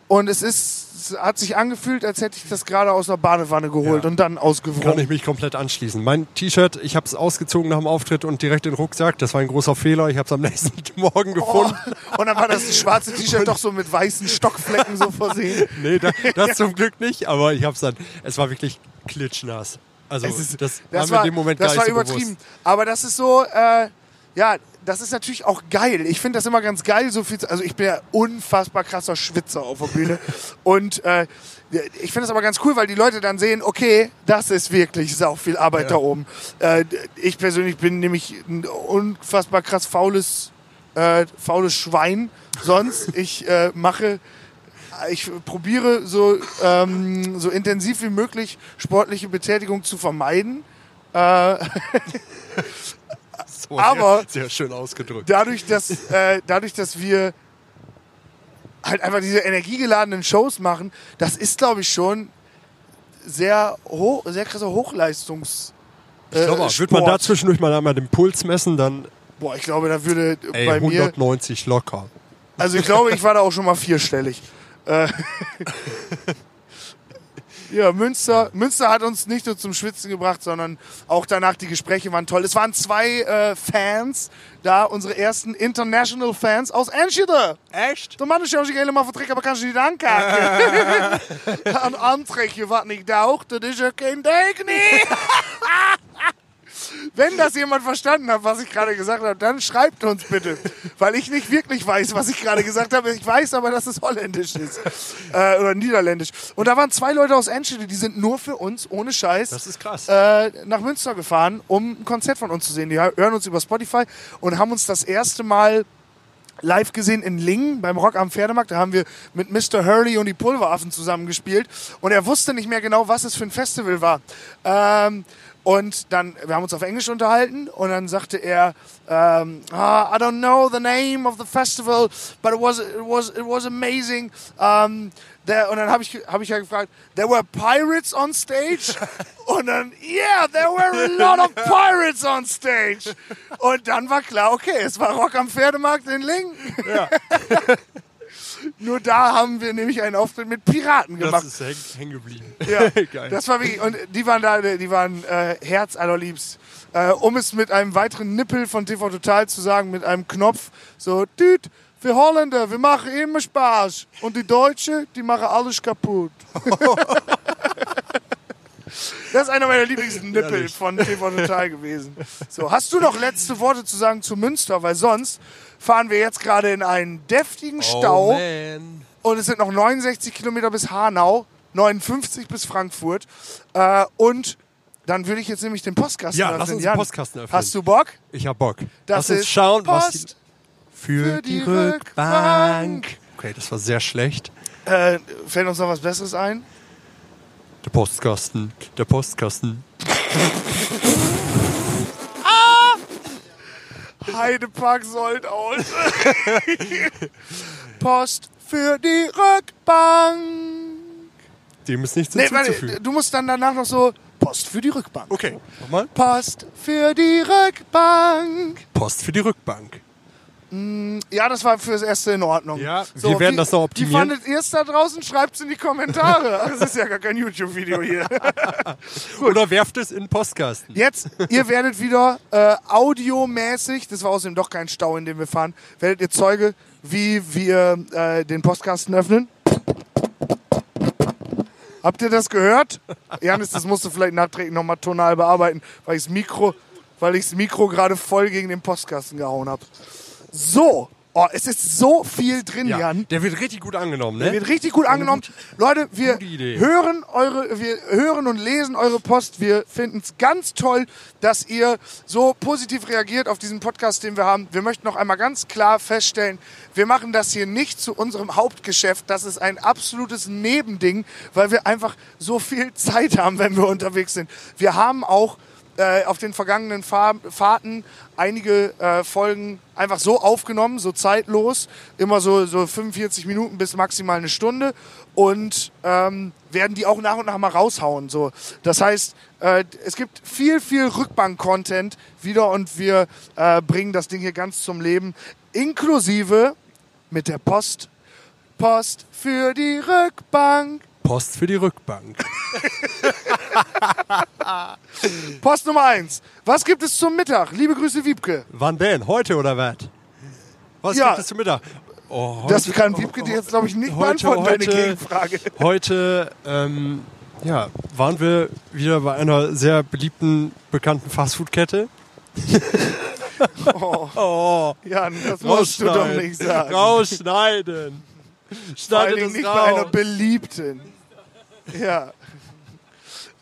und es ist, es hat sich angefühlt, als hätte ich das gerade aus einer Badewanne geholt Ja. und dann Kann ausgewrungen. ich mich komplett anschließen. Mein T-Shirt, ich habe es ausgezogen nach dem Auftritt und direkt in den Rucksack. Das war ein großer Fehler. Ich habe es am nächsten <laughs> Morgen Oh, gefunden. und dann war das schwarze <laughs> T-Shirt doch so mit weißen Stockflecken so versehen. <laughs> Nee, da, das zum Glück nicht. Aber ich habe es dann. Es war wirklich klitschnass. Also ist- das, Das war in dem Moment das gar war übertrieben. bewusst. Aber das ist so, äh, ja, das ist natürlich auch geil. Ich finde das immer ganz geil, so viel. zu- Also ich bin ja unfassbar krasser Schwitzer auf der Bühne <laughs> und äh, ich finde das aber ganz cool, weil die Leute dann sehen, okay, das ist wirklich sau viel Arbeit da oben. Äh, ich persönlich bin nämlich ein unfassbar krass faules, äh, faules Schwein. Sonst <laughs> ich äh, mache ich probiere so, ähm, so intensiv wie möglich sportliche Betätigung zu vermeiden. <laughs> So, Aber- sehr, sehr schön ausgedrückt. Dadurch, dass, äh, dadurch, dass wir halt einfach diese energiegeladenen Shows machen, das ist, glaube ich, schon sehr, hoch, sehr krasser Hochleistungs. Ich glaube, äh, wird man da zwischendurch mal einmal den Puls messen, dann Boah, ich glaube, da würde ey, bei mir. 190 locker. Also ich glaube, ich war da auch schon mal vierstellig. Äh, <laughs> <laughs> ja, Münster, Münster hat uns nicht nur zum Schwitzen gebracht, sondern auch danach die Gespräche waren toll. Es waren zwei äh, Fans da, unsere ersten International Fans aus Enschede. Echt? De mannen zou zich helemaal vertrekken, maar kan ze niet aankijken. Een <laughs> <laughs> aantrekje wat niet taucht, dat is ook geen deken niet. <laughs> Wenn das jemand verstanden hat, was ich gerade gesagt habe, dann schreibt uns bitte. Weil ich nicht wirklich weiß, was ich gerade gesagt habe. Ich weiß aber, dass es holländisch ist. <laughs> Äh, oder niederländisch. Und da waren zwei Leute aus Enschede, die sind nur für uns, ohne Scheiß, Das ist krass. äh, nach Münster gefahren, um ein Konzert von uns zu sehen. Die hören uns über Spotify und haben uns das erste Mal live gesehen in Lingen beim Rock am Pferdemarkt. Da haben wir mit Mr. Hurley und die Pulveraffen zusammengespielt. Und er wusste nicht mehr genau, was es für ein Festival war. Ähm, und dann, wir haben uns auf Englisch unterhalten und dann sagte er, ähm, ah, I don't know the name of the festival, but it was, it was, it was amazing. Um, there, und dann habe ich, hab ich ja gefragt, there were pirates on stage? <laughs> und dann, yeah, there were a lot of pirates on stage. <laughs> Und dann war klar, okay, es war Rock am Pferdemarkt in Lingen. <laughs> Nur da haben wir nämlich einen Auftritt mit Piraten gemacht. Das ist häng- hängen geblieben. <laughs> Ja, <laughs> Geil. das war wirklich, und die waren da, die waren äh, herzallerliebst. Äh, um es mit einem weiteren Nippel von TV Total zu sagen, mit einem Knopf, so, düt, wir Holländer, wir machen immer Spaß. Und die Deutsche, die machen alles kaputt. <laughs> das ist einer meiner Lieblingsnippel von TV Total gewesen. So, hast du noch letzte Worte zu sagen zu Münster? Weil sonst fahren wir jetzt gerade in einen deftigen Stau. Oh man. Und es sind noch 69 Kilometer bis Hanau, 59 bis Frankfurt. Äh, und dann würde ich jetzt nämlich den Postkasten Ja, öffnen. lass uns den Jan, Postkasten öffnen. Hast du Bock? Ich hab Bock. Das Lass uns ist schauen, was die, Post für, für die, die Rückbank. Rückbank. Okay, das war sehr schlecht. Äh, fällt uns noch was Besseres ein? Der Postkasten, der Postkasten. Heidepark Soldaus. <laughs> Post für die Rückbank. Dem ist nichts Nee, hinzuzufügen. du musst dann danach noch so Post für die Rückbank. okay, nochmal. Post für die Rückbank. Post für die Rückbank. Ja, das war fürs Erste in Ordnung. Ja, wir werden wie, das noch optimieren. Wie fandet ihr es da draußen? Schreibt es in die Kommentare. Ach, <laughs> Das ist ja gar kein YouTube-Video hier. <laughs> Oder werft es in den Postkasten. Jetzt, ihr werdet wieder äh, audiomäßig, das war außerdem doch kein Stau, in dem wir fahren, werdet ihr Zeuge, wie wir äh, den Postkasten öffnen. Habt ihr das gehört? Janis, das musst du vielleicht nachträglich nochmal tonal bearbeiten, weil ich das Mikro, weil ich das Mikro gerade voll gegen den Postkasten gehauen habe. So, oh, es ist so viel drin, Ja, Jan. der wird richtig gut angenommen, ne? Der wird richtig gut angenommen. Leute, wir hören eure, wir hören und lesen eure Post. Wir finden es ganz toll, dass ihr so positiv reagiert auf diesen Podcast, den wir haben. Wir möchten noch einmal ganz klar feststellen, wir machen das hier nicht zu unserem Hauptgeschäft. Das ist ein absolutes Nebending, weil wir einfach so viel Zeit haben, wenn wir unterwegs sind. Wir haben auch äh, auf den vergangenen Fahr Fahrten einige äh, Folgen einfach so aufgenommen, so zeitlos, immer so, so 45 Minuten bis maximal eine Stunde und ähm, werden die auch nach und nach mal raushauen. So. Das heißt, äh, es gibt viel, viel Rückbank-Content wieder und wir äh, bringen das Ding hier ganz zum Leben, inklusive mit der Post. Post für die Rückbank. Post für die Rückbank. <laughs> Post Nummer eins. Was gibt es zum Mittag? Liebe Grüße, Wiebke. Wann denn? Heute oder was? Was Ja. gibt es zum Mittag? Oh, Das kann Wiebke dir jetzt, glaube ich, nicht heute, beantworten, deine heute, Gegenfrage. heute ähm, ja, waren wir wieder bei einer sehr beliebten, bekannten Fastfood-Kette. <laughs> Oh, Oh, Jan, das musst du doch nicht sagen. Rausschneiden. Vor Dingen es nicht bei einer raus. beliebten. Ja.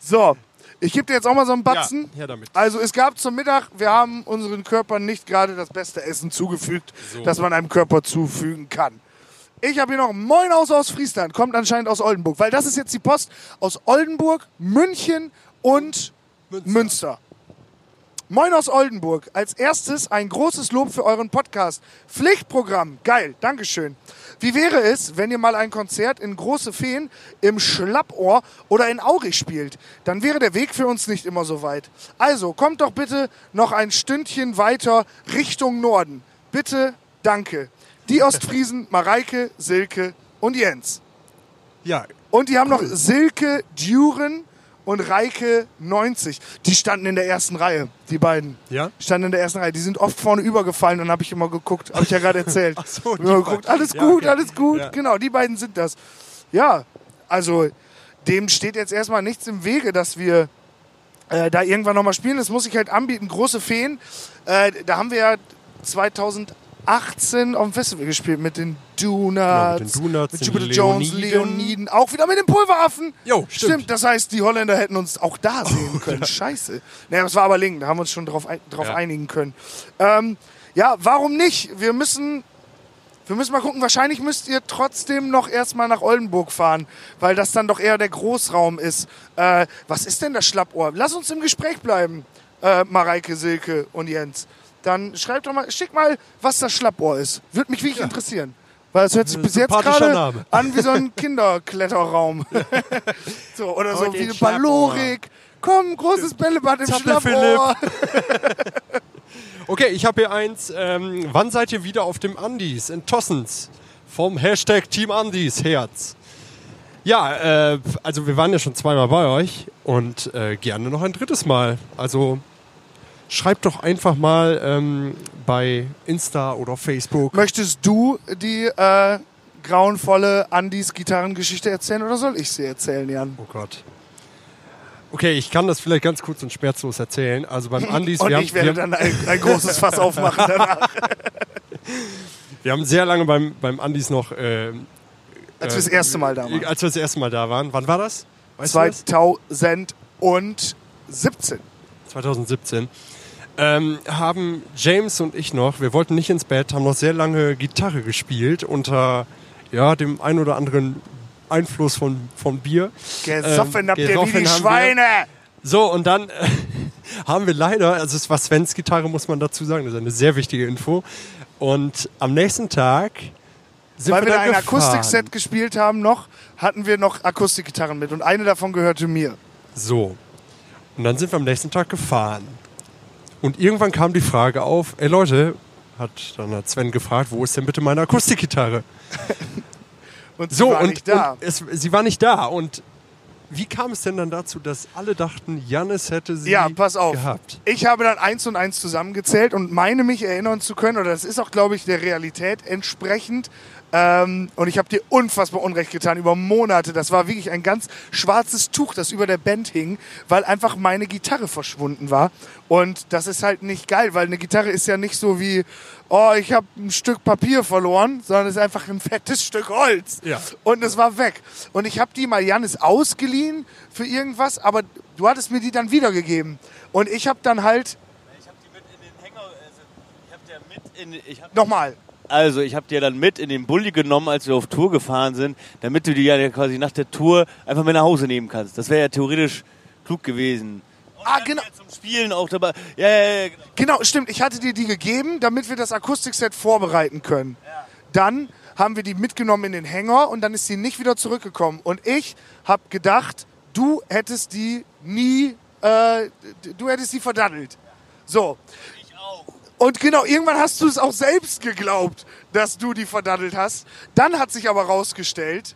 So, ich gebe dir jetzt auch mal so einen Batzen. Ja, her damit. Also es gab zum Mittag, wir haben unseren Körpern nicht gerade das beste Essen zugefügt, So. das man einem Körper zufügen kann. Ich habe hier noch Moin aus aus Friesland, kommt anscheinend aus Oldenburg, weil das ist jetzt die Post aus Oldenburg, München und Münster. Münster. Moin aus Oldenburg. Als erstes ein großes Lob für euren Podcast. Pflichtprogramm. Geil. Dankeschön. Wie wäre es, wenn ihr mal ein Konzert in Große Feen, im Schlappohr oder in Aurich spielt? Dann wäre der Weg für uns nicht immer so weit. Also, kommt doch bitte noch ein Stündchen weiter Richtung Norden. Bitte, danke. Die <laughs> Ostfriesen, Mareike, Silke und Jens. Ja, Und die haben noch Silke Duren und Reike 90. Die standen in der ersten Reihe, die beiden. Ja? Standen in der ersten Reihe. Die sind oft vorne übergefallen und habe ich immer geguckt. Habe ich ja gerade erzählt. <laughs> Ach so, immer geguckt. Alles Ja, gut, okay. alles gut. Ja. Genau, die beiden sind das. Ja, also dem steht jetzt erstmal nichts im Wege, dass wir äh, da irgendwann nochmal spielen. Das muss ich halt anbieten. Große Feen. Äh, da haben wir ja 2018 auf dem Festival gespielt mit den Donuts, mit den Donuts, mit Jupiter Jones, Leoniden. Auch wieder mit den Pulveraffen. Jo, stimmt. Das heißt, die Holländer hätten uns auch da <laughs> sehen können. Scheiße. Naja, das war aber Lingen, da haben wir uns schon drauf, drauf Ja. einigen können. Ähm, ja, warum nicht? Wir müssen, wir müssen mal gucken. Wahrscheinlich müsst ihr trotzdem noch erstmal nach Oldenburg fahren, weil das dann doch eher der Großraum ist. Äh, was ist denn das Schlappohr? Lass uns im Gespräch bleiben, äh, Mareike, Silke und Jens. Dann schreibt doch mal, schick mal, was das Schlappohr ist. Würde mich wirklich interessieren. Weil es hört sich bis jetzt gerade an wie so ein <laughs> Kinderkletterraum. <laughs> so, oder so Heute wie in eine. Ballorik. Komm, großes Bällebad im Zappel Schlappohr. <laughs> Okay, ich habe hier eins. Ähm, wann seid ihr wieder auf dem Andis in Tossens? Vom Hashtag Team Andis Herz. Ja, äh, also wir waren ja schon zweimal bei euch und äh, gerne noch ein drittes Mal. Also schreibt doch einfach mal ähm, bei Insta oder Facebook. Möchtest du die äh, grauenvolle Andys Gitarrengeschichte erzählen oder soll ich sie erzählen, Jan? Oh Gott. Okay, ich kann das vielleicht ganz kurz und schmerzlos erzählen. Also beim <laughs> Andis, Und wir, haben, ich werde wir, dann ein, ein großes Fass aufmachen danach, <laughs> wir haben sehr lange beim, beim Andis noch, äh, als wir das erste Mal da waren. als wir das erste Mal da waren. Wann war das? Weißt du das? 2017. 2017, ähm, haben James und ich noch, wir wollten nicht ins Bett, haben noch sehr lange Gitarre gespielt unter ja, dem ein oder anderen Einfluss von, von Bier. Gesoffen Ähm, habt ihr wie die haben wir. Schweine. So, und dann äh, <laughs> haben wir leider, also es war Svens Gitarre, muss man dazu sagen, das ist eine sehr wichtige Info. Und am nächsten Tag sind Weil wir wir da dann ein. Akustikset gespielt haben noch, hatten wir noch Akustikgitarren mit und eine davon gehörte mir. So. Und dann sind wir am nächsten Tag gefahren. Und irgendwann kam die Frage auf, ey Leute, hat dann hat Sven gefragt, wo ist denn bitte meine Akustikgitarre? <laughs> Und sie So, war und, nicht da. und es, sie war nicht da. Und wie kam es denn dann dazu, dass alle dachten, Jannis hätte sie Ja, pass auf. gehabt? Ich habe dann eins und eins zusammengezählt und meine mich erinnern zu können, oder das ist auch, glaube ich, der Realität entsprechend. Ähm, und ich habe dir unfassbar Unrecht getan über Monate. Das war wirklich ein ganz schwarzes Tuch, das über der Band hing, weil einfach meine Gitarre verschwunden war. Und das ist halt nicht geil, weil eine Gitarre ist ja nicht so wie, oh, ich habe ein Stück Papier verloren, sondern es ist einfach ein fettes Stück Holz. Ja. Und es war weg. Und ich habe die mal Janis ausgeliehen für irgendwas, aber du hattest mir die dann wiedergegeben. Und ich habe dann halt, Ich habe die mit in den Hänger. Also ich habe der mit in. Ich hab, nochmal, also ich habe die dann mit in den Bulli genommen, als wir auf Tour gefahren sind, damit du die ja quasi nach der Tour einfach mit nach Hause nehmen kannst. Das wäre ja theoretisch klug gewesen. Ah, genau. Zum Spielen auch dabei. Ja, ja, ja. genau. Genau, stimmt. Ich hatte dir die gegeben, damit wir das Akustikset vorbereiten können. Dann haben wir die mitgenommen in den Hänger und dann ist sie nicht wieder zurückgekommen. Und ich habe gedacht, du hättest die nie, äh, du hättest sie verdaddelt. So. Und genau, irgendwann hast du es auch selbst geglaubt, dass du die verdaddelt hast. Dann hat sich aber rausgestellt,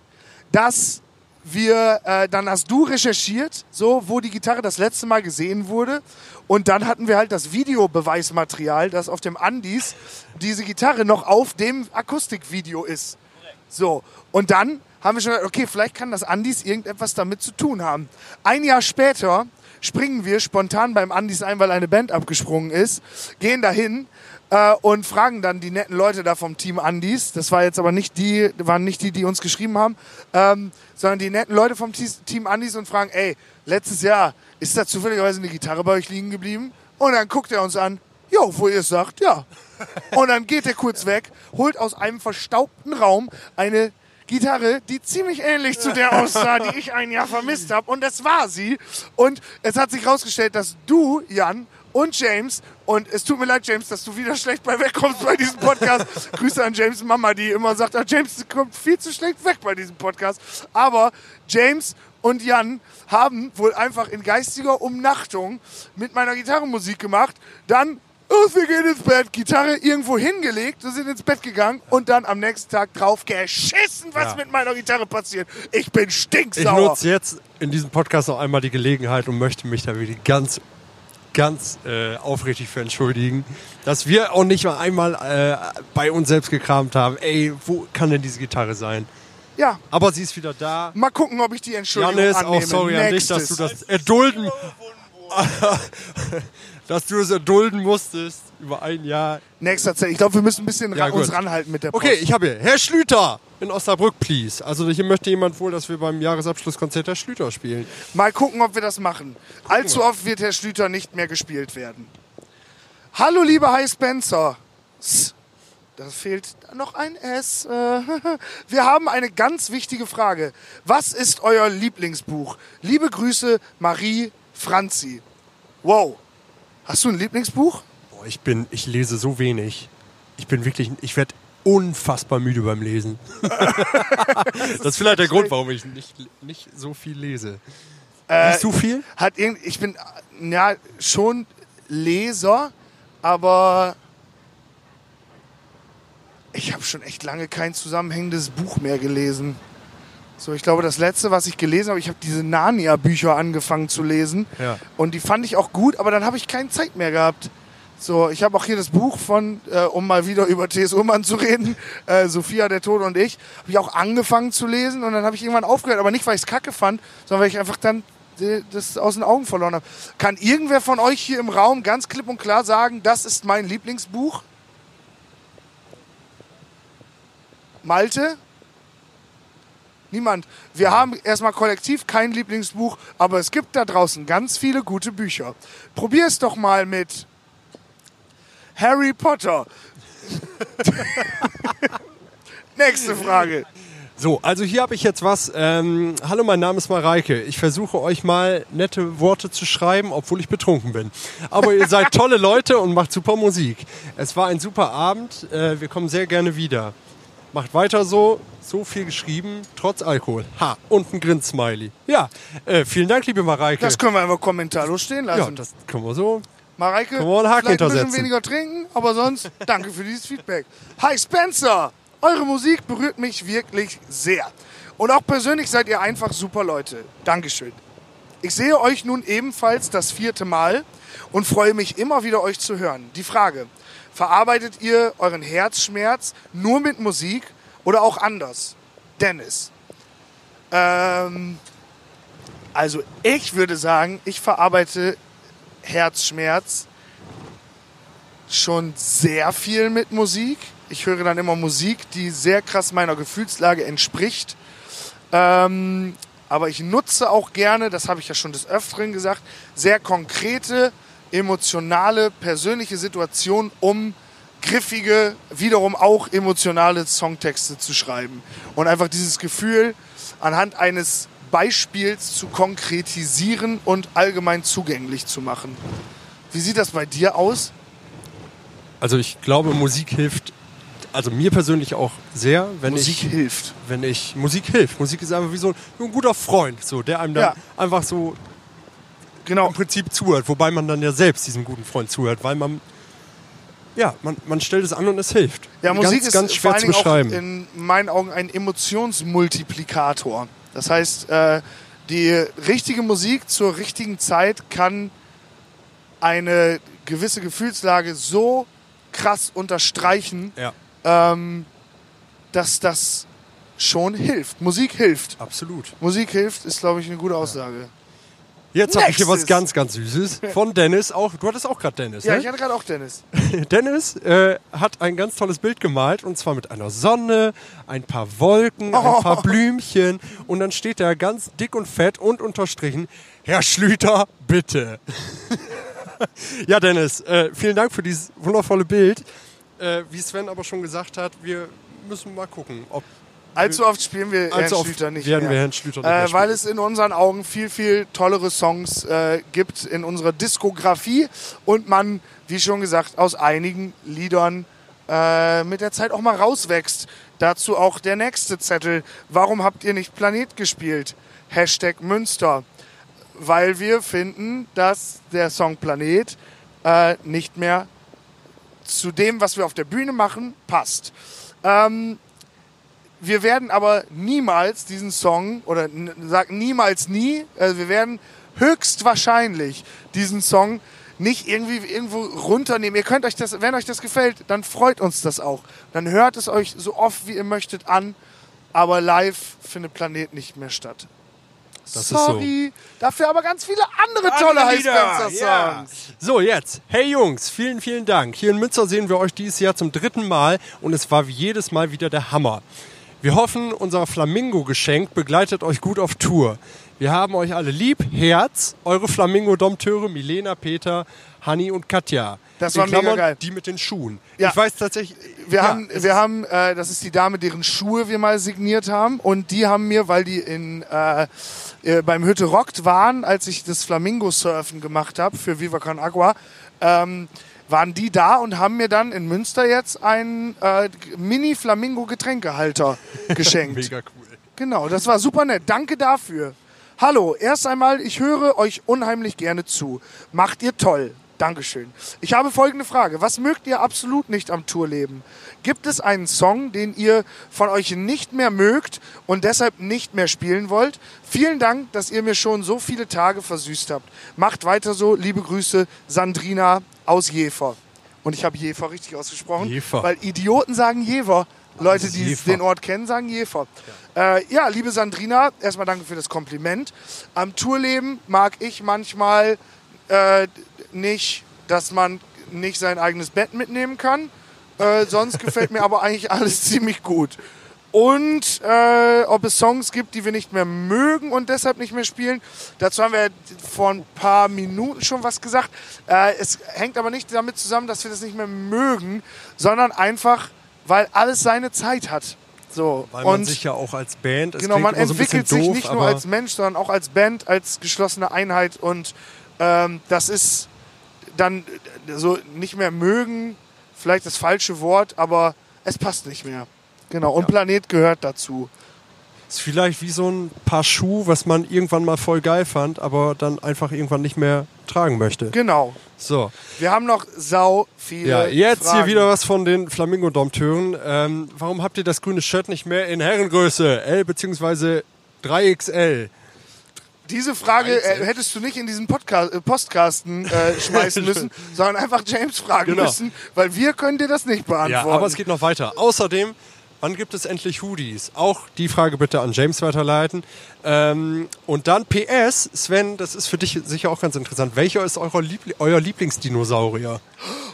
dass wir, äh, dann hast du recherchiert, so, wo die Gitarre das letzte Mal gesehen wurde. Und dann hatten wir halt das Videobeweismaterial, das auf dem Andis diese Gitarre noch auf dem Akustikvideo ist. So, und dann haben wir schon gedacht, okay, vielleicht kann das Andis irgendetwas damit zu tun haben. Ein Jahr später springen wir spontan beim Andis ein, weil eine Band abgesprungen ist, gehen dahin äh, und fragen dann die netten Leute da vom Team Andis. Das war jetzt aber nicht die, waren nicht die, die uns geschrieben haben, ähm, sondern die netten Leute vom Team Andis und fragen, ey, letztes Jahr ist da zufälligerweise eine Gitarre bei euch liegen geblieben? Und dann guckt er uns an, jo, wo ihr es sagt, ja. Und dann geht er kurz weg, holt aus einem verstaubten Raum eine Gitarre, die ziemlich ähnlich zu der aussah, die ich ein Jahr vermisst habe. Und das war sie. Und es hat sich herausgestellt, dass du, Jan, und James, und es tut mir leid, James, dass du wieder schlecht bei wegkommst bei diesem Podcast. <laughs> Grüße an James Mama, die immer sagt, ah, James kommt viel zu schlecht weg bei diesem Podcast. Aber James und Jan haben wohl einfach in geistiger Umnachtung mit meiner Gitarre Musik gemacht. Dann Oh, wir gehen ins Bett, Gitarre irgendwo hingelegt, wir sind ins Bett gegangen und dann am nächsten Tag drauf geschissen, was Ja. mit meiner Gitarre passiert. Ich bin Ich stinksauer. nutze jetzt in diesem Podcast noch einmal die Gelegenheit und möchte mich da wirklich ganz, ganz äh, aufrichtig für entschuldigen, dass wir auch nicht mal einmal äh, bei uns selbst gekramt haben. Ey, wo kann denn diese Gitarre sein? Ja, Aber sie ist wieder da. mal gucken, ob ich die Entschuldigung Janis, annehme. auch sorry an dich, dass Nächstes. du das erdulden, <laughs> dass du es erdulden musstest über ein Jahr. Nächster Zeit. Ich glaube, wir müssen ein bisschen Ja, ra uns ranhalten mit der Post. Okay, ich habe hier Herr Schlüter in Osnabrück, please. Also hier möchte jemand wohl, dass wir beim Jahresabschlusskonzert Herr Schlüter spielen. Mal gucken, ob wir das machen. Allzu oft wird Herr Schlüter nicht mehr gespielt werden. Hallo, lieber Hi Spencer. Da fehlt noch ein S. <laughs> Wir haben eine ganz wichtige Frage. Was ist euer Lieblingsbuch? Liebe Grüße, Marie Franzi. Wow. Hast du ein Lieblingsbuch? Boah, ich bin, ich lese so wenig. Ich bin wirklich, ich werde unfassbar müde beim Lesen. <laughs> das ist vielleicht der Grund, warum ich nicht, nicht so viel lese. Äh, Liest du viel? Hat irgend, ich bin ja schon Leser, aber ich habe schon echt lange kein zusammenhängendes Buch mehr gelesen. So, ich glaube, das letzte, was ich gelesen habe, ich habe diese Narnia-Bücher angefangen zu lesen. Ja. Und die fand ich auch gut, aber dann habe ich keine Zeit mehr gehabt. So, ich habe auch hier das Buch von, äh, um mal wieder <laughs> über T.S. Ullmann zu reden, äh, Sophia, der Tod und ich, habe ich auch angefangen zu lesen und dann habe ich irgendwann aufgehört, aber nicht, weil ich es kacke fand, sondern weil ich einfach dann äh, das aus den Augen verloren habe. Kann irgendwer von euch hier im Raum ganz klipp und klar sagen, das ist mein Lieblingsbuch? Malte? Niemand. Wir haben erstmal kollektiv kein Lieblingsbuch, aber es gibt da draußen ganz viele gute Bücher. Probier es doch mal mit Harry Potter. <laughs> Nächste Frage. So, also hier habe ich jetzt was. Ähm, hallo, mein Name ist Mareike. Ich versuche euch mal nette Worte zu schreiben, obwohl ich betrunken bin. Aber ihr seid <laughs> tolle Leute und macht super Musik. Es war ein super Abend. Äh, wir kommen sehr gerne wieder. Macht weiter so. So viel geschrieben, trotz Alkohol. Ha, und ein Grin-Smiley. Ja, äh, vielen Dank, liebe Mareike. Das können wir einfach kommentarlos stehen ja, lassen. das können wir so. Mareike, Können wir einen Haken vielleicht ein bisschen weniger trinken, aber sonst <laughs> danke für dieses Feedback. Hi Spencer, eure Musik berührt mich wirklich sehr. Und auch persönlich seid ihr einfach super Leute. Dankeschön. Ich sehe euch nun ebenfalls das vierte Mal und freue mich immer wieder euch zu hören. Die Frage, verarbeitet ihr euren Herzschmerz nur mit Musik oder auch anders? Dennis. Ähm, also ich würde sagen, ich verarbeite Herzschmerz schon sehr viel mit Musik. Ich höre dann immer Musik, die sehr krass meiner Gefühlslage entspricht. Ähm, aber ich nutze auch gerne, das habe ich ja schon des Öfteren gesagt, sehr konkrete, emotionale, persönliche Situationen, um griffige, wiederum auch emotionale Songtexte zu schreiben. Und einfach dieses Gefühl anhand eines Beispiels zu konkretisieren und allgemein zugänglich zu machen. Wie sieht das bei dir aus? Also ich glaube, Musik hilft, also mir persönlich auch sehr, wenn Musik ich, hilft. wenn ich, Musik hilft. Musik ist einfach wie so ein guter Freund, so, der einem dann Ja. einfach so Genau. im Prinzip zuhört, wobei man dann ja selbst diesem guten Freund zuhört, weil man, ja, man, man stellt es an und es hilft. Ja, Musik ganz, ist ganz schwer zu Dingen auch beschreiben. in meinen Augen ein Emotionsmultiplikator. Das heißt, äh, die richtige Musik zur richtigen Zeit kann eine gewisse Gefühlslage so krass unterstreichen, ja, ähm, dass das schon hilft. Musik hilft. absolut. Musik hilft, ist, glaube ich, eine gute Aussage. Jetzt habe ich hier was ganz, ganz Süßes von Dennis. Auch, du hattest auch gerade Dennis, Ja, ne? ich hatte gerade auch Dennis. <laughs> Dennis äh, hat ein ganz tolles Bild gemalt und zwar mit einer Sonne, ein paar Wolken, ein Oh. paar Blümchen und dann steht da ganz dick und fett und unterstrichen, Herr Schlüter, bitte. <laughs> ja, Dennis, äh, vielen Dank für dieses wundervolle Bild. Äh, wie Sven aber schon gesagt hat, wir müssen mal gucken, ob Allzu oft spielen wir Allzu Herrn Schlüter nicht werden mehr. wir Herrn Schlüter nicht mehr äh, weil spielen. es in unseren Augen viel, viel tollere Songs äh, gibt in unserer Diskografie und man, wie schon gesagt, aus einigen Liedern äh, mit der Zeit auch mal rauswächst. Dazu auch der nächste Zettel. Warum habt ihr nicht Planet gespielt? Hashtag Münster. Weil wir finden, dass der Song Planet äh, nicht mehr zu dem, was wir auf der Bühne machen, passt. Ähm, wir werden aber niemals diesen Song, oder sag niemals nie, also wir werden höchstwahrscheinlich diesen Song nicht irgendwie irgendwo runternehmen. Ihr könnt euch das, wenn euch das gefällt, dann freut uns das auch. Dann hört es euch so oft wie ihr möchtet an, aber live findet Planet nicht mehr statt. Das ist so. Sorry, dafür aber ganz viele andere tolle Andere Lieder, Heißfenster-Songs. So, jetzt. Hey Jungs, vielen, vielen Dank. Hier in Münster sehen wir euch dieses Jahr zum dritten Mal und es war wie jedes Mal wieder der Hammer. Wir hoffen, unser Flamingo-Geschenk begleitet euch gut auf Tour. Wir haben euch alle lieb. Herz, eure Flamingo-Dompteure Milena, Peter, Hanni und Katja. Das In war mega geil. Die mit den Schuhen. Ja. Ich weiß tatsächlich. Wir ja, haben, wir haben äh, das ist die Dame, deren Schuhe wir mal signiert haben. Und die haben mir, weil die in, äh, äh, beim Hütte Rockt waren, als ich das Flamingo-Surfen gemacht habe für Viva Con Agua, ähm, waren die da und haben mir dann in Münster jetzt einen äh, Mini-Flamingo-Getränkehalter <laughs> geschenkt. Mega cool. Genau, das war super nett. Danke dafür. Hallo, erst einmal, ich höre euch unheimlich gerne zu. Macht ihr toll. Dankeschön. Ich habe folgende Frage. Was mögt ihr absolut nicht am Tourleben? Gibt es einen Song, den ihr von euch nicht mehr mögt und deshalb nicht mehr spielen wollt? Vielen Dank, dass ihr mir schon so viele Tage versüßt habt. Macht weiter so. Liebe Grüße, Sandrina aus Jever. Und ich habe Jever richtig ausgesprochen, Jever. weil Idioten sagen Jever. Leute, die Jever. den Ort kennen, sagen Jever. Ja. Äh, ja, liebe Sandrina, erstmal danke für das Kompliment. Am Tourleben mag ich manchmal äh, nicht, dass man nicht sein eigenes Bett mitnehmen kann. Äh, sonst gefällt mir aber eigentlich alles <laughs> ziemlich gut. Und äh, ob es Songs gibt, die wir nicht mehr mögen und deshalb nicht mehr spielen. Dazu haben wir vor ein paar Minuten schon was gesagt. Äh, es hängt aber nicht damit zusammen, dass wir das nicht mehr mögen, sondern einfach, weil alles seine Zeit hat. So. Weil man und sich ja auch als Band. Es genau, man immer so entwickelt sich doof, nicht nur als Mensch, sondern auch als Band, als geschlossene Einheit. Und ähm, das ist dann so nicht mehr mögen, vielleicht das falsche Wort, aber es passt nicht mehr. Genau, und Planet gehört dazu. ist vielleicht wie so ein Paar Schuh, was man irgendwann mal voll geil fand, aber dann einfach irgendwann nicht mehr tragen möchte. Genau. So, Wir haben noch sau viele. ja, jetzt Fragen. hier wieder was von den Flamingo-Dompteuren. Ähm, warum habt ihr das grüne Shirt nicht mehr in Herrengröße L bzw. 3XL? Diese Frage äh, hättest du nicht in diesen Podcast, äh, Postkasten äh, <laughs> schmeißen müssen, sondern einfach James fragen Genau. müssen, weil wir können dir das nicht beantworten. Ja, aber es geht noch weiter. Außerdem, wann gibt es endlich Hoodies? Auch die Frage bitte an James weiterleiten. Ähm, und dann PS, Sven, das ist für dich sicher auch ganz interessant. Welcher ist euer, Liebli euer Lieblingsdinosaurier?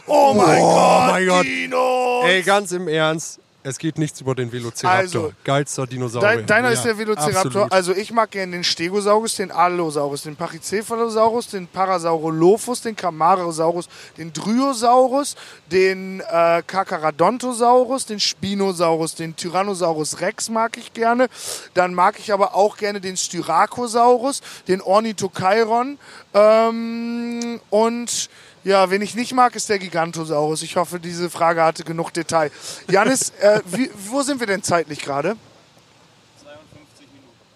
oh mein Oh Gott, mein Gott. Dino! Ey, ganz im Ernst. Es geht nichts über den Velociraptor. Also, Geilster Dinosaurier. Dein, deiner Ja, ist der Velociraptor. absolut. Also ich mag gerne den Stegosaurus, den Allosaurus, den Pachycephalosaurus, den Parasaurolophus, den Camarasaurus, den Dryosaurus, den äh, Carcharodontosaurus, den Spinosaurus, den Tyrannosaurus Rex mag ich gerne. Dann mag ich aber auch gerne den Styracosaurus, den Ornithokairon ähm, und ja, wen ich nicht mag, ist der Gigantosaurus. Ich hoffe, diese Frage hatte genug Detail. Janis, <laughs> äh, wie, wo sind wir denn zeitlich gerade?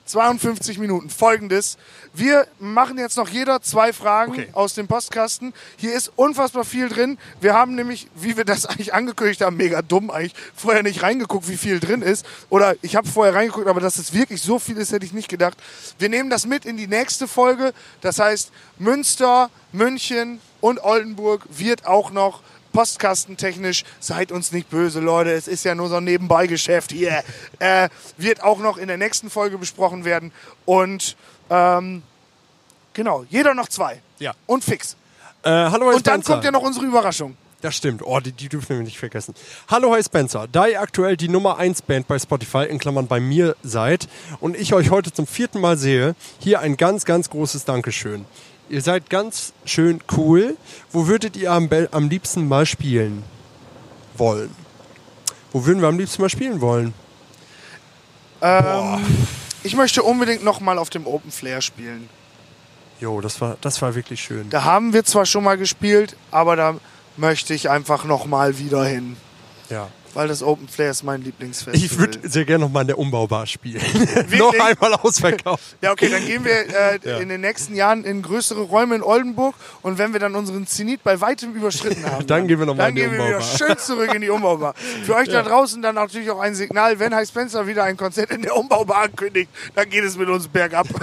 52 Minuten. Folgendes. Wir machen jetzt noch jeder zwei Fragen Okay. aus dem Postkasten. Hier ist unfassbar viel drin. Wir haben nämlich, wie wir das <laughs> eigentlich angekündigt haben, mega dumm eigentlich, vorher nicht reingeguckt, wie viel drin ist. Oder ich habe vorher reingeguckt, aber dass es wirklich so viel ist, hätte ich nicht gedacht. Wir nehmen das mit in die nächste Folge. Das heißt, Münster, München und Oldenburg wird auch noch postkastentechnisch, seid uns nicht böse, Leute, es ist ja nur so ein Nebenbeigeschäft hier, <laughs> äh, wird auch noch in der nächsten Folge besprochen werden. Und ähm, genau, jeder noch zwei. Ja. Und fix. Äh, hallo, Und dann Spencer. kommt ja noch unsere Überraschung. Das stimmt. Oh, die, die dürfen wir nicht vergessen. Hallo, Hi Spencer. Da ihr aktuell die Nummer 1 Band bei Spotify, in Klammern bei mir seid und ich euch heute zum vierten Mal sehe, hier ein ganz, ganz großes Dankeschön. Ihr seid ganz schön cool. Wo würdet ihr am, am liebsten mal spielen wollen? Wo würden wir am liebsten mal spielen wollen? Ähm, ich möchte unbedingt noch mal auf dem Open Flair spielen. Jo, das war, das war wirklich schön. Da haben wir zwar schon mal gespielt, aber da möchte ich einfach noch mal wieder hin. Ja. Weil das Open Flair ist mein Lieblingsfestival. Ich würde sehr gerne noch mal in der Umbaubar spielen. <laughs> noch einmal ausverkauft. <laughs> Ja, okay, dann gehen wir äh, Ja. in den nächsten Jahren in größere Räume in Oldenburg und wenn wir dann unseren Zenit bei weitem überschritten haben, Dann gehen wir noch mal dann in die gehen wir wieder Umbaubar. schön zurück in die Umbaubar. Für euch da draußen dann natürlich auch ein Signal, wenn High Spencer wieder ein Konzert in der Umbaubar ankündigt, dann geht es mit uns bergab. <laughs>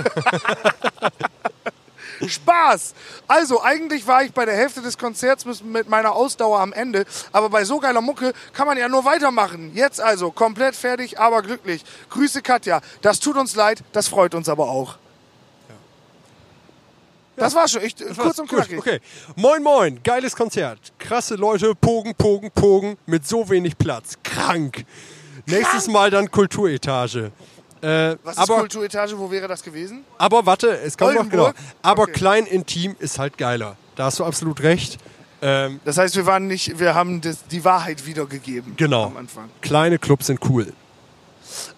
Spaß! Also, eigentlich war ich bei der Hälfte des Konzerts mit- meiner Ausdauer am Ende, aber bei so geiler Mucke kann man ja nur weitermachen. Jetzt also, komplett fertig, aber glücklich. Grüße Katja. Das tut uns leid, das freut uns aber auch. Das war schon, ich, kurz und knackig. Okay. Moin, moin. Geiles Konzert. Krasse Leute, Pogen, Pogen, Pogen. Mit so wenig Platz. Krank. Nächstes Mal dann Kulturetage. Äh, Was ist aber, Kulturetage? Wo wäre das gewesen? aber warte, es kommt noch genau. Aber Okay. klein intim ist halt geiler. Da hast du absolut recht. Ähm, Das heißt, wir waren nicht, wir haben das, die Wahrheit wiedergegeben. Genau. Am Anfang. kleine Clubs sind cool.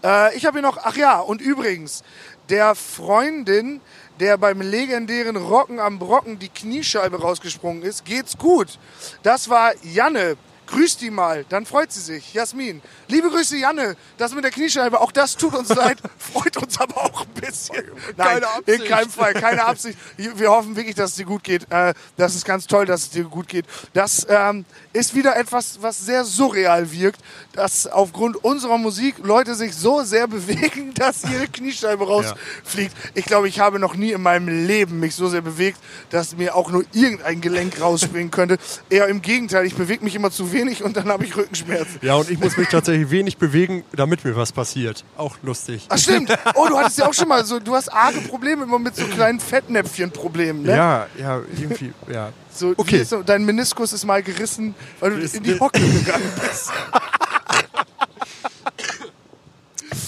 Äh, ich habe hier noch, ach ja, und übrigens, der Freundin, der beim legendären Rocken am Brocken die Kniescheibe rausgesprungen ist, geht's gut. Das war Janne. Grüß die mal, dann freut sie sich. Jasmin. Liebe Grüße, Janne. Das mit der Kniescheibe, auch das tut uns <laughs> leid, freut uns aber auch ein bisschen. Nein, Keine in Absicht. keinem Fall, keine Absicht. Wir hoffen wirklich, dass es dir gut geht. Äh, das ist ganz toll, dass es dir gut geht. Das ähm, ist wieder etwas, was sehr surreal wirkt, dass aufgrund unserer Musik Leute sich so sehr <laughs> bewegen, dass ihre <laughs> Kniescheibe rausfliegt. Ich glaube, ich habe noch nie in meinem Leben mich so sehr bewegt, dass mir auch nur irgendein Gelenk <laughs> rausspringen könnte. Eher im Gegenteil, ich bewege mich immer zu wenig und dann habe ich Rückenschmerzen. Ja, und ich muss mich tatsächlich wenig bewegen, damit mir was passiert. Auch lustig. Ach stimmt. Oh, du hattest ja auch schon mal so, du hast arge Probleme immer mit so kleinen Fettnäpfchen-Problemen, ne? Ja, ja, irgendwie, ja. So, Okay. ist so, dein Meniskus ist mal gerissen, weil du in die Hocke gegangen bist.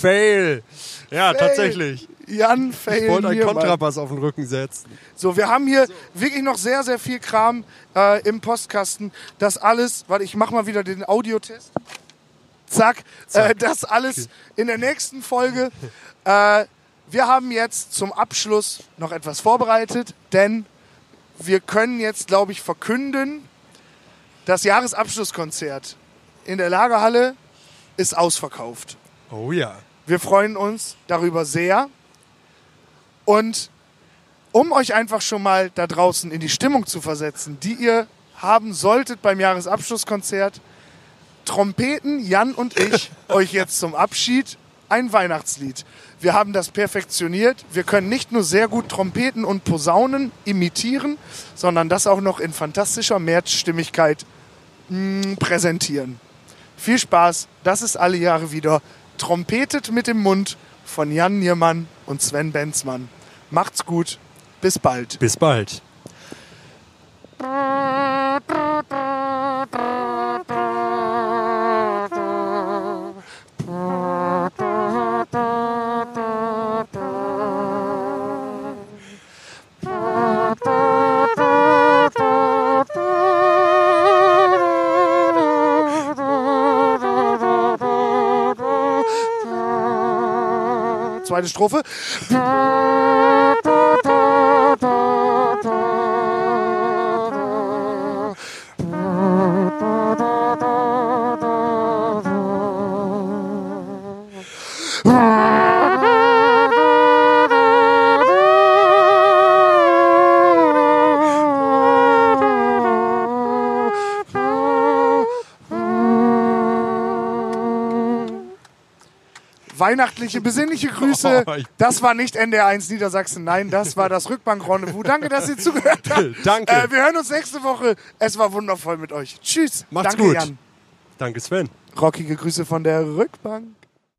Fail. Ja, tatsächlich. Jan Ich Fail wollte einen. Kontrabass auf den Rücken setzen. So, wir haben hier wirklich noch sehr, sehr viel Kram äh, im Postkasten. Das alles, warte, ich mach mal wieder den Audiotest. Zack. Äh, das alles in der nächsten Folge. Äh, wir haben jetzt zum Abschluss noch etwas vorbereitet, denn wir können jetzt, glaube ich, verkünden, das Jahresabschlusskonzert in der Lagerhalle ist ausverkauft. Oh ja. Wir freuen uns darüber sehr. Und um euch einfach schon mal da draußen in die Stimmung zu versetzen, die ihr haben solltet beim Jahresabschlusskonzert, trompeten Jan und ich <laughs> euch jetzt zum Abschied ein Weihnachtslied. Wir haben das perfektioniert. Wir können nicht nur sehr gut Trompeten und Posaunen imitieren, sondern das auch noch in fantastischer Märzstimmigkeit mm, präsentieren. Viel Spaß, das ist alle Jahre wieder Trompetet mit dem Mund von Jan Niermann und Sven Benzmann. Macht's gut, bis bald. Bis bald. Zweite Strophe. Weihnachtliche, besinnliche Grüße. <laughs> Oh, Das war nicht NDR1 Niedersachsen, nein, das war das Rückbank-Rendezvous. Danke, dass ihr <laughs> zugehört habt. Danke. Äh, wir hören uns nächste Woche. Es war wundervoll mit euch. Tschüss. Macht's Danke, gut. Jan. Danke, Sven. Rockige Grüße von der Rückbank.